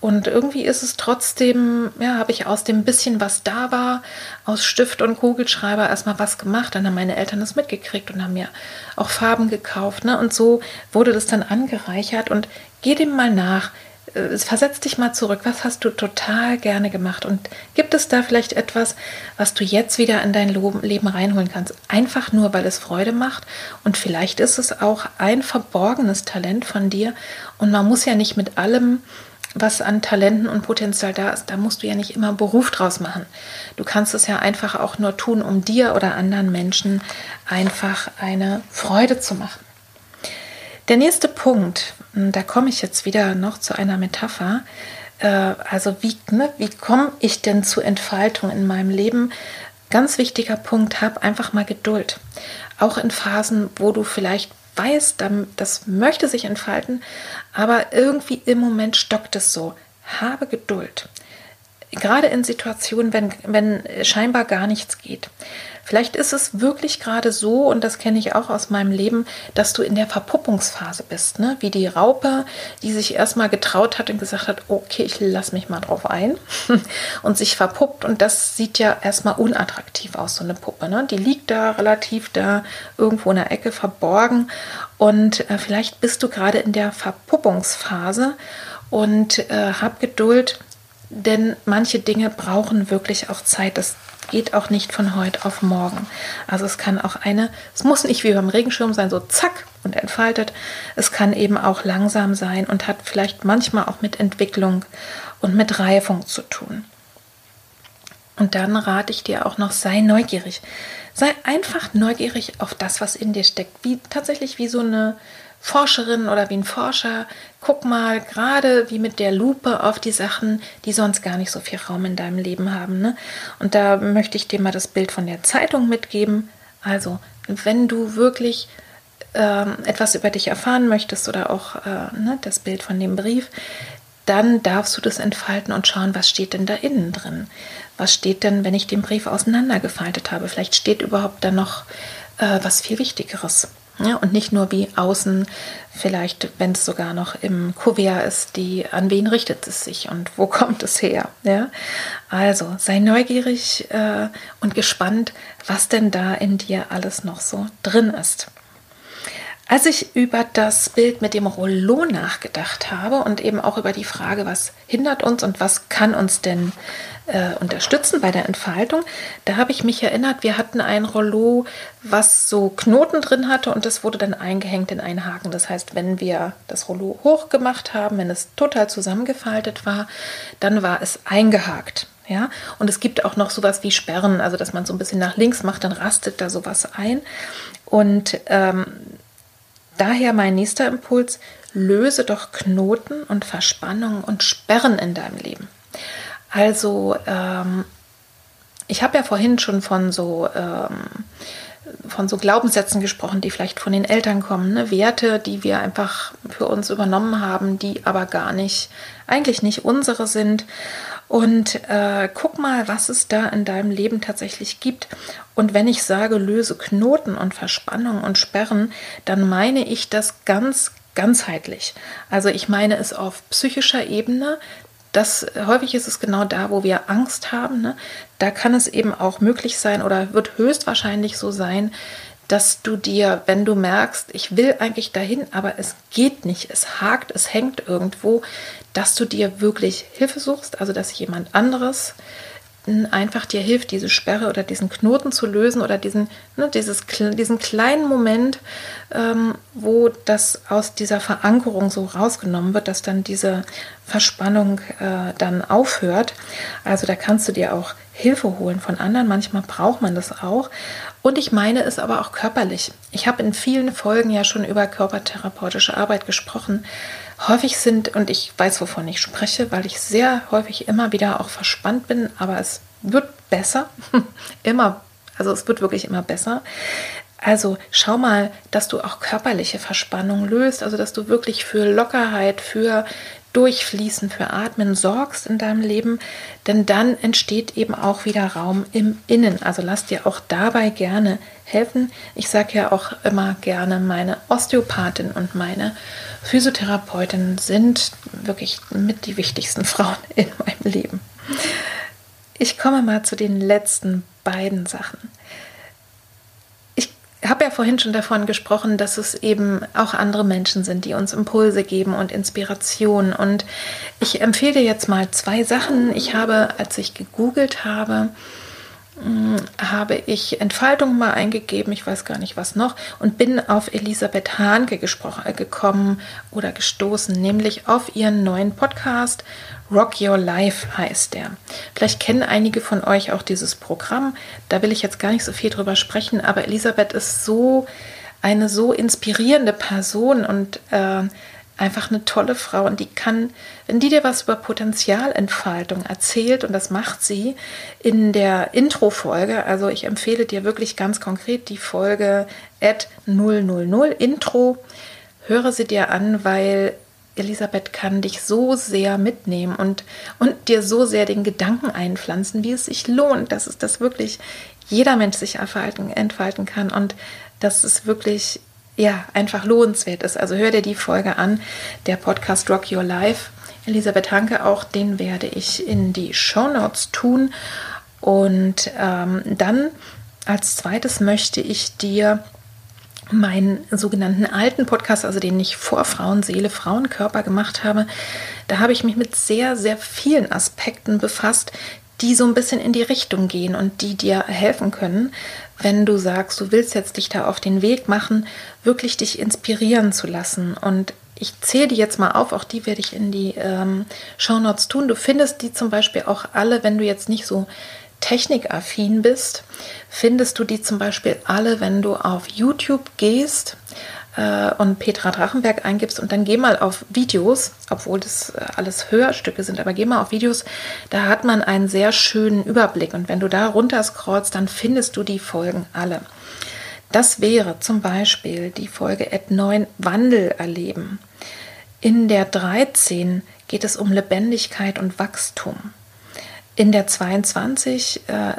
Und irgendwie ist es trotzdem, ja, habe ich aus dem bisschen, was da war, aus Stift und Kugelschreiber erstmal was gemacht. Dann haben meine Eltern das mitgekriegt und haben mir auch Farben gekauft. Ne? Und so wurde das dann angereichert. Und geh dem mal nach. äh, versetz dich mal zurück. Was hast du total gerne gemacht? Und gibt es da vielleicht etwas, was du jetzt wieder in dein Leben reinholen kannst? Einfach nur, weil es Freude macht. Und vielleicht ist es auch ein verborgenes Talent von dir. Und man muss ja nicht mit allem, was an Talenten und Potenzial da ist, da musst du ja nicht immer einen Beruf draus machen. Du kannst es ja einfach auch nur tun, um dir oder anderen Menschen einfach eine Freude zu machen. Der nächste Punkt, da komme ich jetzt wieder noch zu einer Metapher. Äh, also wie, ne, wie komme ich denn zu Entfaltung in meinem Leben? Ganz wichtiger Punkt, hab einfach mal Geduld. Auch in Phasen, wo du vielleicht weißt, das möchte sich entfalten, aber irgendwie im Moment stockt es so. Habe Geduld. Gerade in Situationen, wenn, wenn scheinbar gar nichts geht. Vielleicht ist es wirklich gerade so, und das kenne ich auch aus meinem Leben, dass du in der Verpuppungsphase bist, ne? wie die Raupe, die sich erstmal getraut hat und gesagt hat, okay, ich lasse mich mal drauf ein [LAUGHS] und sich verpuppt. Und das sieht ja erstmal unattraktiv aus, so eine Puppe. Ne? Die liegt da relativ da irgendwo in der Ecke verborgen. Und äh, vielleicht bist du gerade in der Verpuppungsphase und äh, hab Geduld, denn manche Dinge brauchen wirklich auch Zeit. Das geht auch nicht von heute auf morgen. Also es kann auch eine, es muss nicht wie beim Regenschirm sein, so zack und entfaltet. Es kann eben auch langsam sein und hat vielleicht manchmal auch mit Entwicklung und mit Reifung zu tun. Und dann rate ich dir auch noch, sei neugierig. Sei einfach neugierig auf das, was in dir steckt. Wie tatsächlich wie so eine Forscherin oder wie ein Forscher, guck mal gerade wie mit der Lupe auf die Sachen, die sonst gar nicht so viel Raum in deinem Leben haben. Ne? Und da möchte ich dir mal das Bild von der Zeitung mitgeben. Also, wenn du wirklich ähm, etwas über dich erfahren möchtest oder auch äh, ne, das Bild von dem Brief, dann darfst du das entfalten und schauen, was steht denn da innen drin. Was steht denn, wenn ich den Brief auseinandergefaltet habe? Vielleicht steht überhaupt da noch äh, was viel Wichtigeres. Ja, und nicht nur wie außen, vielleicht, wenn es sogar noch im Kuvert ist, die, an wen richtet es sich und wo [LAUGHS] kommt es her? Ja? Also sei neugierig äh, und gespannt, was denn da in dir alles noch so drin ist. Als ich über das Bild mit dem Rollo nachgedacht habe und eben auch über die Frage, was hindert uns und was kann uns denn äh, unterstützen bei der Entfaltung, da habe ich mich erinnert, wir hatten ein Rollo, was so Knoten drin hatte und das wurde dann eingehängt in einen Haken. Das heißt, wenn wir das Rollo hochgemacht haben, wenn es total zusammengefaltet war, dann war es eingehakt. Ja, und es gibt auch noch sowas wie Sperren, also dass man so ein bisschen nach links macht, dann rastet da sowas ein. Und ähm, Daher mein nächster Impuls, löse doch Knoten und Verspannungen und Sperren in deinem Leben. Also, ähm, ich habe ja vorhin schon von so, ähm, von so Glaubenssätzen gesprochen, die vielleicht von den Eltern kommen, ne? Werte, die wir einfach für uns übernommen haben, die aber gar nicht, eigentlich nicht unsere sind. Und äh, guck mal, was es da in deinem Leben tatsächlich gibt. Und wenn ich sage, löse Knoten und Verspannungen und Sperren, dann meine ich das ganz ganzheitlich. Also ich meine es auf psychischer Ebene. Das, häufig ist es genau da, wo wir Angst haben. Ne? Da kann es eben auch möglich sein oder wird höchstwahrscheinlich so sein, dass du dir, wenn du merkst, ich will eigentlich dahin, aber es geht nicht, es hakt, es hängt irgendwo, dass du dir wirklich Hilfe suchst, also dass jemand anderes einfach dir hilft, diese Sperre oder diesen Knoten zu lösen oder diesen, ne, dieses, diesen kleinen Moment, ähm, wo das aus dieser Verankerung so rausgenommen wird, dass dann diese Verspannung äh, dann aufhört. Also da kannst du dir auch Hilfe holen von anderen. Manchmal braucht man das auch. Und ich meine es aber auch körperlich. Ich habe in vielen Folgen ja schon über körpertherapeutische Arbeit gesprochen. Häufig sind, und ich weiß, wovon ich spreche, weil ich sehr häufig immer wieder auch verspannt bin, aber es wird besser. [LAUGHS] immer, also es wird wirklich immer besser. Also schau mal, dass du auch körperliche Verspannung löst, also dass du wirklich für Lockerheit, für Durchfließen, für Atmen sorgst in deinem Leben, denn dann entsteht eben auch wieder Raum im Innen. Also lass dir auch dabei gerne helfen. Ich sage ja auch immer gerne, meine Osteopathin und meine Physiotherapeutin sind wirklich mit die wichtigsten [LAUGHS] Frauen in meinem Leben. Ich komme mal zu den letzten beiden Sachen habe ja vorhin schon davon gesprochen, dass es eben auch andere Menschen sind, die uns Impulse geben und Inspiration. Und ich empfehle jetzt mal zwei Sachen. Ich habe, als ich gegoogelt habe, habe ich Entfaltung mal eingegeben, ich weiß gar nicht was noch, und bin auf Elisabeth Hahnke gesprochen, äh, gekommen oder gestoßen, nämlich auf ihren neuen Podcast Rock Your Life heißt der. Vielleicht kennen einige von euch auch dieses Programm. Da will ich jetzt gar nicht so viel drüber sprechen, aber Elisabeth ist so eine so inspirierende Person und äh, einfach eine tolle Frau und die kann, wenn die dir was über Potenzialentfaltung erzählt und das macht sie in der Intro-Folge, also ich empfehle dir wirklich ganz konkret die Folge at 000 Intro, höre sie dir an, weil Elisabeth kann dich so sehr mitnehmen und, und dir so sehr den Gedanken einpflanzen, wie es sich lohnt, dass es das wirklich jeder Mensch sich entfalten, entfalten kann. Und dass es wirklich ja, einfach lohnenswert ist. Also hör dir die Folge an, der Podcast Rock Your Life. Elisabeth Hanke, auch den werde ich in die Show Notes tun. Und ähm, dann als zweites möchte ich dir meinen sogenannten alten Podcast, also den ich vor Frauenseele, Frauenkörper gemacht habe, da habe ich mich mit sehr, sehr vielen Aspekten befasst, die so ein bisschen in die Richtung gehen und die dir helfen können, wenn du sagst, du willst jetzt dich da auf den Weg machen, wirklich dich inspirieren zu lassen. Und ich zähle die jetzt mal auf, auch die werde ich in die ähm, Shownotes tun. Du findest die zum Beispiel auch alle, wenn du jetzt nicht so technikaffin bist, findest du die zum Beispiel alle, wenn du auf YouTube gehst äh, und Petra Drachenberg eingibst und dann geh mal auf Videos, obwohl das äh, alles Hörstücke sind, aber geh mal auf Videos, da hat man einen sehr schönen Überblick und wenn du da runter scrollst, dann findest du die Folgen alle. Das wäre zum Beispiel die Folge Ad 9 Wandel erleben. In der 13 geht es um Lebendigkeit und Wachstum. In der 22, äh,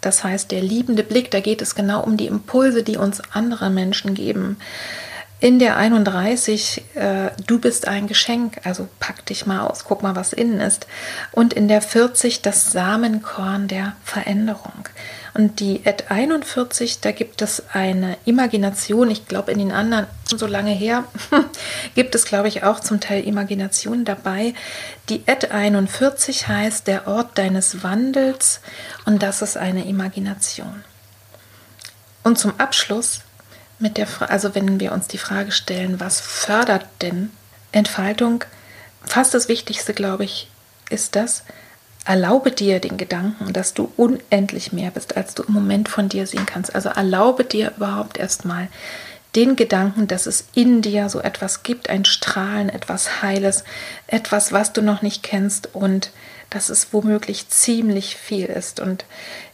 das heißt der liebende Blick, da geht es genau um die Impulse, die uns andere Menschen geben. In der 31, äh, du bist ein Geschenk, also pack dich mal aus, guck mal, was innen ist. Und in der 40, das Samenkorn der Veränderung. Und die Ad 41, da gibt es eine Imagination. Ich glaube, in den anderen, so lange her, [LAUGHS] gibt es, glaube ich, auch zum Teil Imagination dabei. Die Ad 41 heißt der Ort deines Wandels und das ist eine Imagination. Und zum Abschluss mit der Frage, also wenn wir uns die Frage stellen, was fördert denn Entfaltung? Fast das Wichtigste, glaube ich, ist das, erlaube dir den Gedanken, dass du unendlich mehr bist, als du im Moment von dir sehen kannst. Also erlaube dir überhaupt erstmal den Gedanken, dass es in dir so etwas gibt, ein Strahlen, etwas Heiles, etwas, was du noch nicht kennst und dass es womöglich ziemlich viel ist. Und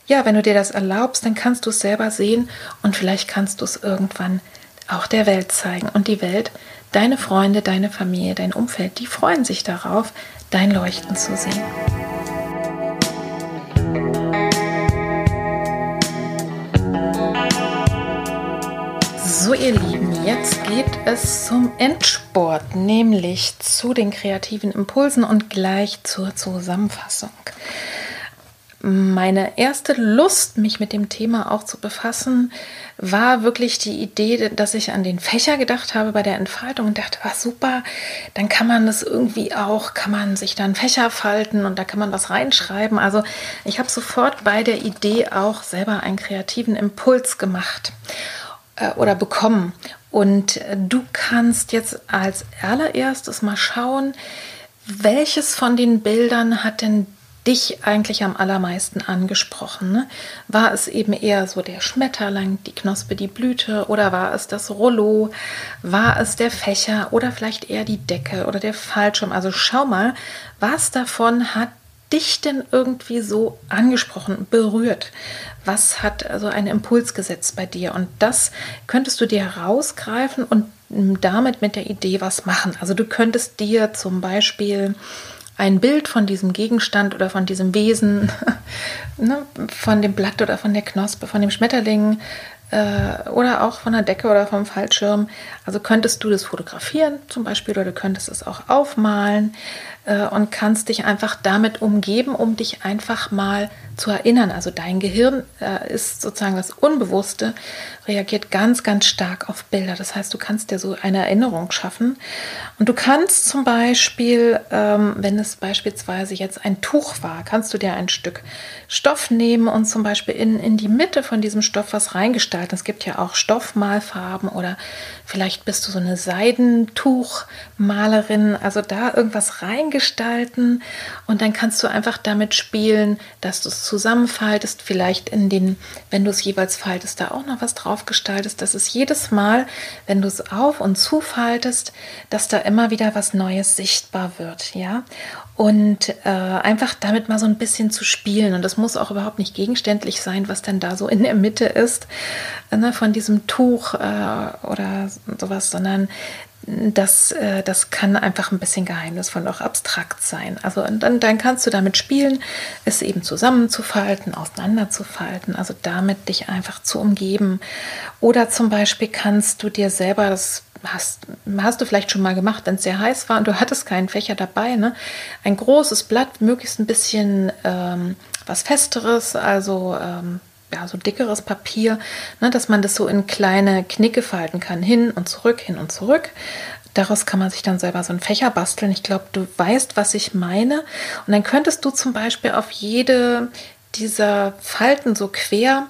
ja, wenn du dir das erlaubst, dann kannst du es selber sehen und vielleicht kannst du es irgendwann auch der Welt zeigen. Und die Welt, deine Freunde, deine Familie, dein Umfeld, die freuen sich darauf, dein Leuchten zu sehen. So, ihr Lieben, jetzt geht es zum Endsport, nämlich zu den kreativen Impulsen und gleich zur Zusammenfassung. Meine erste Lust, mich mit dem Thema auch zu befassen, war wirklich die Idee, dass ich an den Fächer gedacht habe bei der Entfaltung und dachte, was super, dann kann man das irgendwie auch, kann man sich dann Fächer falten und da kann man was reinschreiben. Also ich habe sofort bei der Idee auch selber einen kreativen Impuls gemacht äh, oder bekommen. Und äh, du kannst jetzt als allererstes mal schauen, welches von den Bildern hat denn dich eigentlich am allermeisten angesprochen? Ne? War es eben eher so der Schmetterling, die Knospe, die Blüte oder war es das Rollo? War es der Fächer oder vielleicht eher die Decke oder der Fallschirm? Also schau mal, was davon hat dich denn irgendwie so angesprochen, berührt? Was hat also einen Impuls gesetzt bei dir? Und das könntest du dir herausgreifen und damit mit der Idee was machen. Also du könntest dir zum Beispiel ein Bild von diesem Gegenstand oder von diesem Wesen, [LAUGHS] ne, von dem Blatt oder von der Knospe, von dem Schmetterling äh, oder auch von der Decke oder vom Fallschirm. Also könntest du das fotografieren zum Beispiel oder du könntest es auch aufmalen. Äh, und kannst dich einfach damit umgeben, um dich einfach mal zu erinnern. Also dein Gehirn äh, ist sozusagen das Unbewusste, reagiert ganz, ganz stark auf Bilder. Das heißt, du kannst dir so eine Erinnerung schaffen. Und du kannst zum Beispiel, ähm, wenn es beispielsweise jetzt ein Tuch war, kannst du dir ein Stück Stoff nehmen und zum Beispiel in, in die Mitte von diesem Stoff was reingestalten. Es gibt ja auch Stoffmalfarben oder vielleicht bist du so eine Seidentuchmalerin. Also da irgendwas reingestalten und dann kannst du einfach damit spielen, dass du es zusammenfaltest, vielleicht in den, wenn du es jeweils faltest, da auch noch was drauf gestaltest, dass es jedes Mal, wenn du es auf und zufaltest, dass da immer wieder was Neues sichtbar wird, ja. Und äh, einfach damit mal so ein bisschen zu spielen. Und das muss auch überhaupt nicht gegenständlich sein, was denn da so in der Mitte ist, ne, von diesem Tuch äh, oder sowas, sondern das, äh, das kann einfach ein bisschen geheimnisvoll, auch abstrakt sein. Also dann, dann kannst du damit spielen, es eben zusammenzufalten, auseinanderzufalten, also damit dich einfach zu umgeben. Oder zum Beispiel kannst du dir selber, das hast, hast du vielleicht schon mal gemacht, wenn es sehr heiß war und du hattest keinen Fächer dabei, ne? ein großes Blatt, möglichst ein bisschen ähm, was Festeres, also ähm, ja, so dickeres Papier, ne, dass man das so in kleine Knicke falten kann, hin und zurück, hin und zurück. Daraus kann man sich dann selber so einen Fächer basteln. Ich glaube, du weißt, was ich meine. Und dann könntest du zum Beispiel auf jede dieser Falten so quer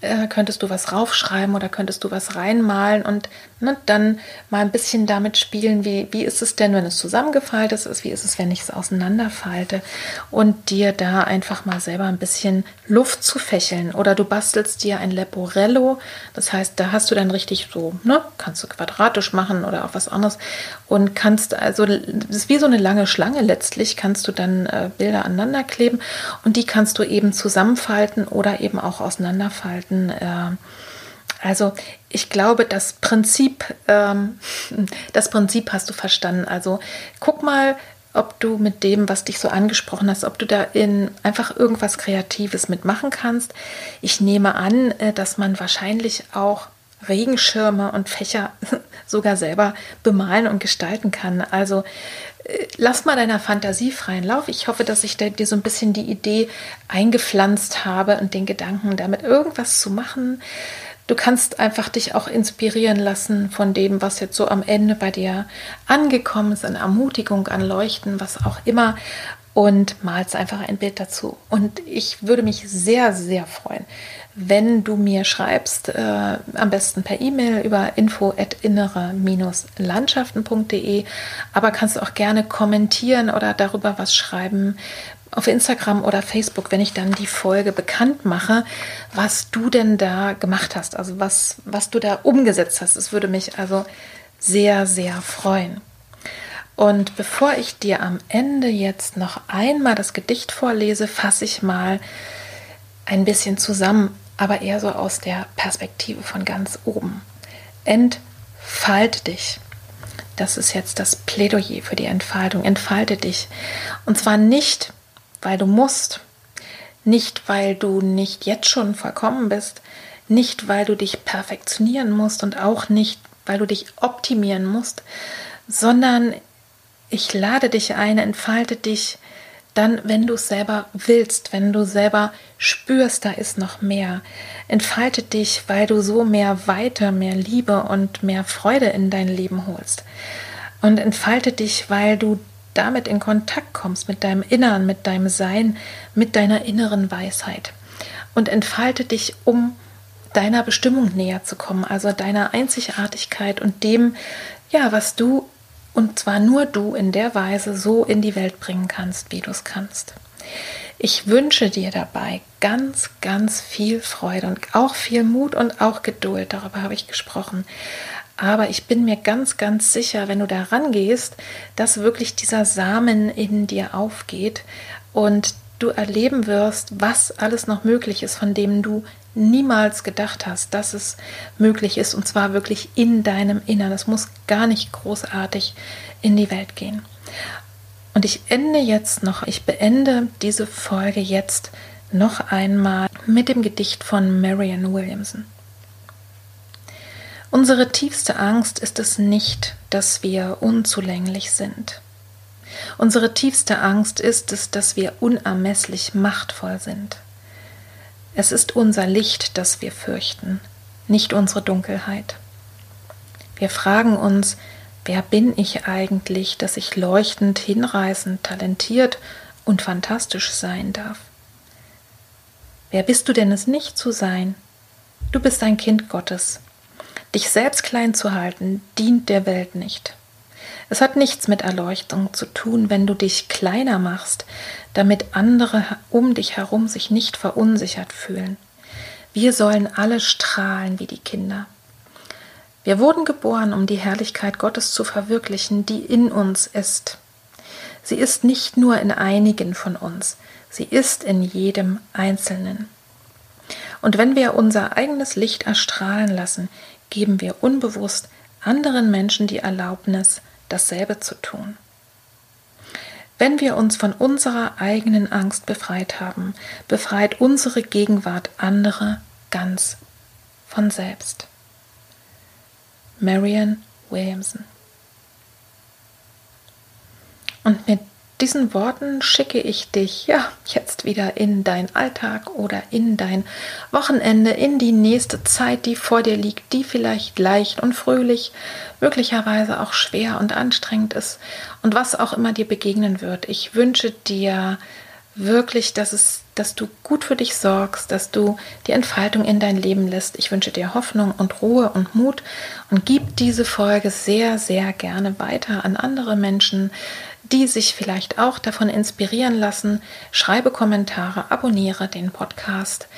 äh, könntest du was raufschreiben oder könntest du was reinmalen und ne, dann mal ein bisschen damit spielen, wie, wie ist es denn, wenn es zusammengefaltet ist, wie ist es, wenn ich es auseinanderfalte? Und dir da einfach mal selber ein bisschen Luft zu fächeln. Oder du bastelst dir ein Leporello, das heißt, da hast du dann richtig so, ne, kannst du quadratisch machen oder auch was anderes. Und kannst also, das ist wie so eine lange Schlange. Letztlich, kannst du dann äh, Bilder aneinander kleben. Und die kannst du eben zusammenfalten oder eben auch auseinanderfalten. Äh, also ich glaube, das Prinzip, ähm, das Prinzip hast du verstanden. Also guck mal, ob du mit dem, was dich so angesprochen hast, ob du da in einfach irgendwas Kreatives mitmachen kannst. Ich nehme an, äh, dass man wahrscheinlich auch Regenschirme und Fächer [LAUGHS] sogar selber bemalen und gestalten kann. Also äh, lass mal deiner Fantasie freien Lauf. Ich hoffe, dass ich dir so ein bisschen die Idee eingepflanzt habe und den Gedanken, damit irgendwas zu machen, Du kannst einfach dich auch inspirieren lassen von dem, was jetzt so am Ende bei dir angekommen ist, an Ermutigung, an Leuchten, was auch immer. Und malst einfach ein Bild dazu. Und ich würde mich sehr, sehr freuen, wenn du mir schreibst, äh, am besten per E-Mail über info@innere-landschaften.de, aber kannst auch gerne kommentieren oder darüber was schreiben, auf Instagram oder Facebook, wenn ich dann die Folge bekannt mache, was du denn da gemacht hast, also was, was du da umgesetzt hast. Es würde mich also sehr, sehr freuen. Und bevor ich dir am Ende jetzt noch einmal das Gedicht vorlese, fasse ich mal ein bisschen zusammen, aber eher so aus der Perspektive von ganz oben. Entfalt dich. Das ist jetzt das Plädoyer für die Entfaltung. Entfalte dich. Und zwar nicht weil du musst, nicht weil du nicht jetzt schon vollkommen bist, nicht weil du dich perfektionieren musst und auch nicht weil du dich optimieren musst, sondern ich lade dich ein, entfalte dich dann, wenn du es selber willst, wenn du selber spürst, da ist noch mehr. Entfalte dich, weil du so mehr Weite, mehr Liebe und mehr Freude in dein Leben holst. Und entfalte dich, weil du damit in Kontakt kommst mit deinem Innern, mit deinem Sein, mit deiner inneren Weisheit. Und entfalte dich, um deiner Bestimmung näher zu kommen, also deiner Einzigartigkeit und dem, ja, was du und zwar nur du in der Weise so in die Welt bringen kannst, wie du es kannst. Ich wünsche dir dabei ganz, ganz viel Freude und auch viel Mut und auch Geduld, darüber habe ich gesprochen. Aber ich bin mir ganz, ganz sicher, wenn du da rangehst, dass wirklich dieser Samen in dir aufgeht und du erleben wirst, was alles noch möglich ist, von dem du niemals gedacht hast, dass es möglich ist, und zwar wirklich in deinem Innern. Es muss gar nicht großartig in die Welt gehen. Und ich ende jetzt noch, ich beende diese Folge jetzt noch einmal mit dem Gedicht von Marianne Williamson. Unsere tiefste Angst ist es nicht, dass wir unzulänglich sind. Unsere tiefste Angst ist es, dass wir unermesslich machtvoll sind. Es ist unser Licht, das wir fürchten, nicht unsere Dunkelheit. Wir fragen uns, wer bin ich eigentlich, dass ich leuchtend, hinreißend, talentiert und fantastisch sein darf? Wer bist du denn es nicht zu sein? Du bist ein Kind Gottes. Dich selbst klein zu halten, dient der Welt nicht. Es hat nichts mit Erleuchtung zu tun, wenn du dich kleiner machst, damit andere um dich herum sich nicht verunsichert fühlen. Wir sollen alle strahlen wie die Kinder. Wir wurden geboren, um die Herrlichkeit Gottes zu verwirklichen, die in uns ist. Sie ist nicht nur in einigen von uns, sie ist in jedem Einzelnen. Und wenn wir unser eigenes Licht erstrahlen lassen, geben wir unbewusst anderen Menschen die Erlaubnis, dasselbe zu tun. Wenn wir uns von unserer eigenen Angst befreit haben, befreit unsere Gegenwart andere ganz von selbst. Marian Williamson. Und mit diesen Worten schicke ich dich ja jetzt wieder in dein Alltag oder in dein Wochenende, in die nächste Zeit, die vor dir liegt, die vielleicht leicht und fröhlich, möglicherweise auch schwer und anstrengend ist und was auch immer dir begegnen wird. Ich wünsche dir wirklich, dass es, dass du gut für dich sorgst, dass du die Entfaltung in dein Leben lässt. Ich wünsche dir Hoffnung und Ruhe und Mut und gib diese Folge sehr, sehr gerne weiter an andere Menschen, die sich vielleicht auch davon inspirieren lassen. Schreibe Kommentare, abonniere den Podcast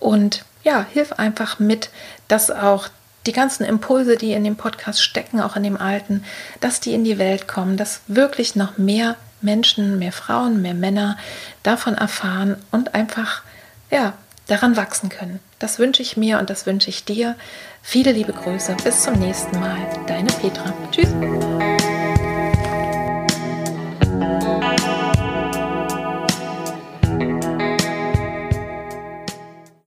und ja, hilf einfach mit, dass auch die ganzen Impulse, die in dem Podcast stecken, auch in dem alten, dass die in die Welt kommen, dass wirklich noch mehr Menschen, mehr Frauen, mehr Männer davon erfahren und einfach ja, daran wachsen können. Das wünsche ich mir und das wünsche ich dir. Viele liebe Grüße. Bis zum nächsten Mal. Deine Petra. Tschüss.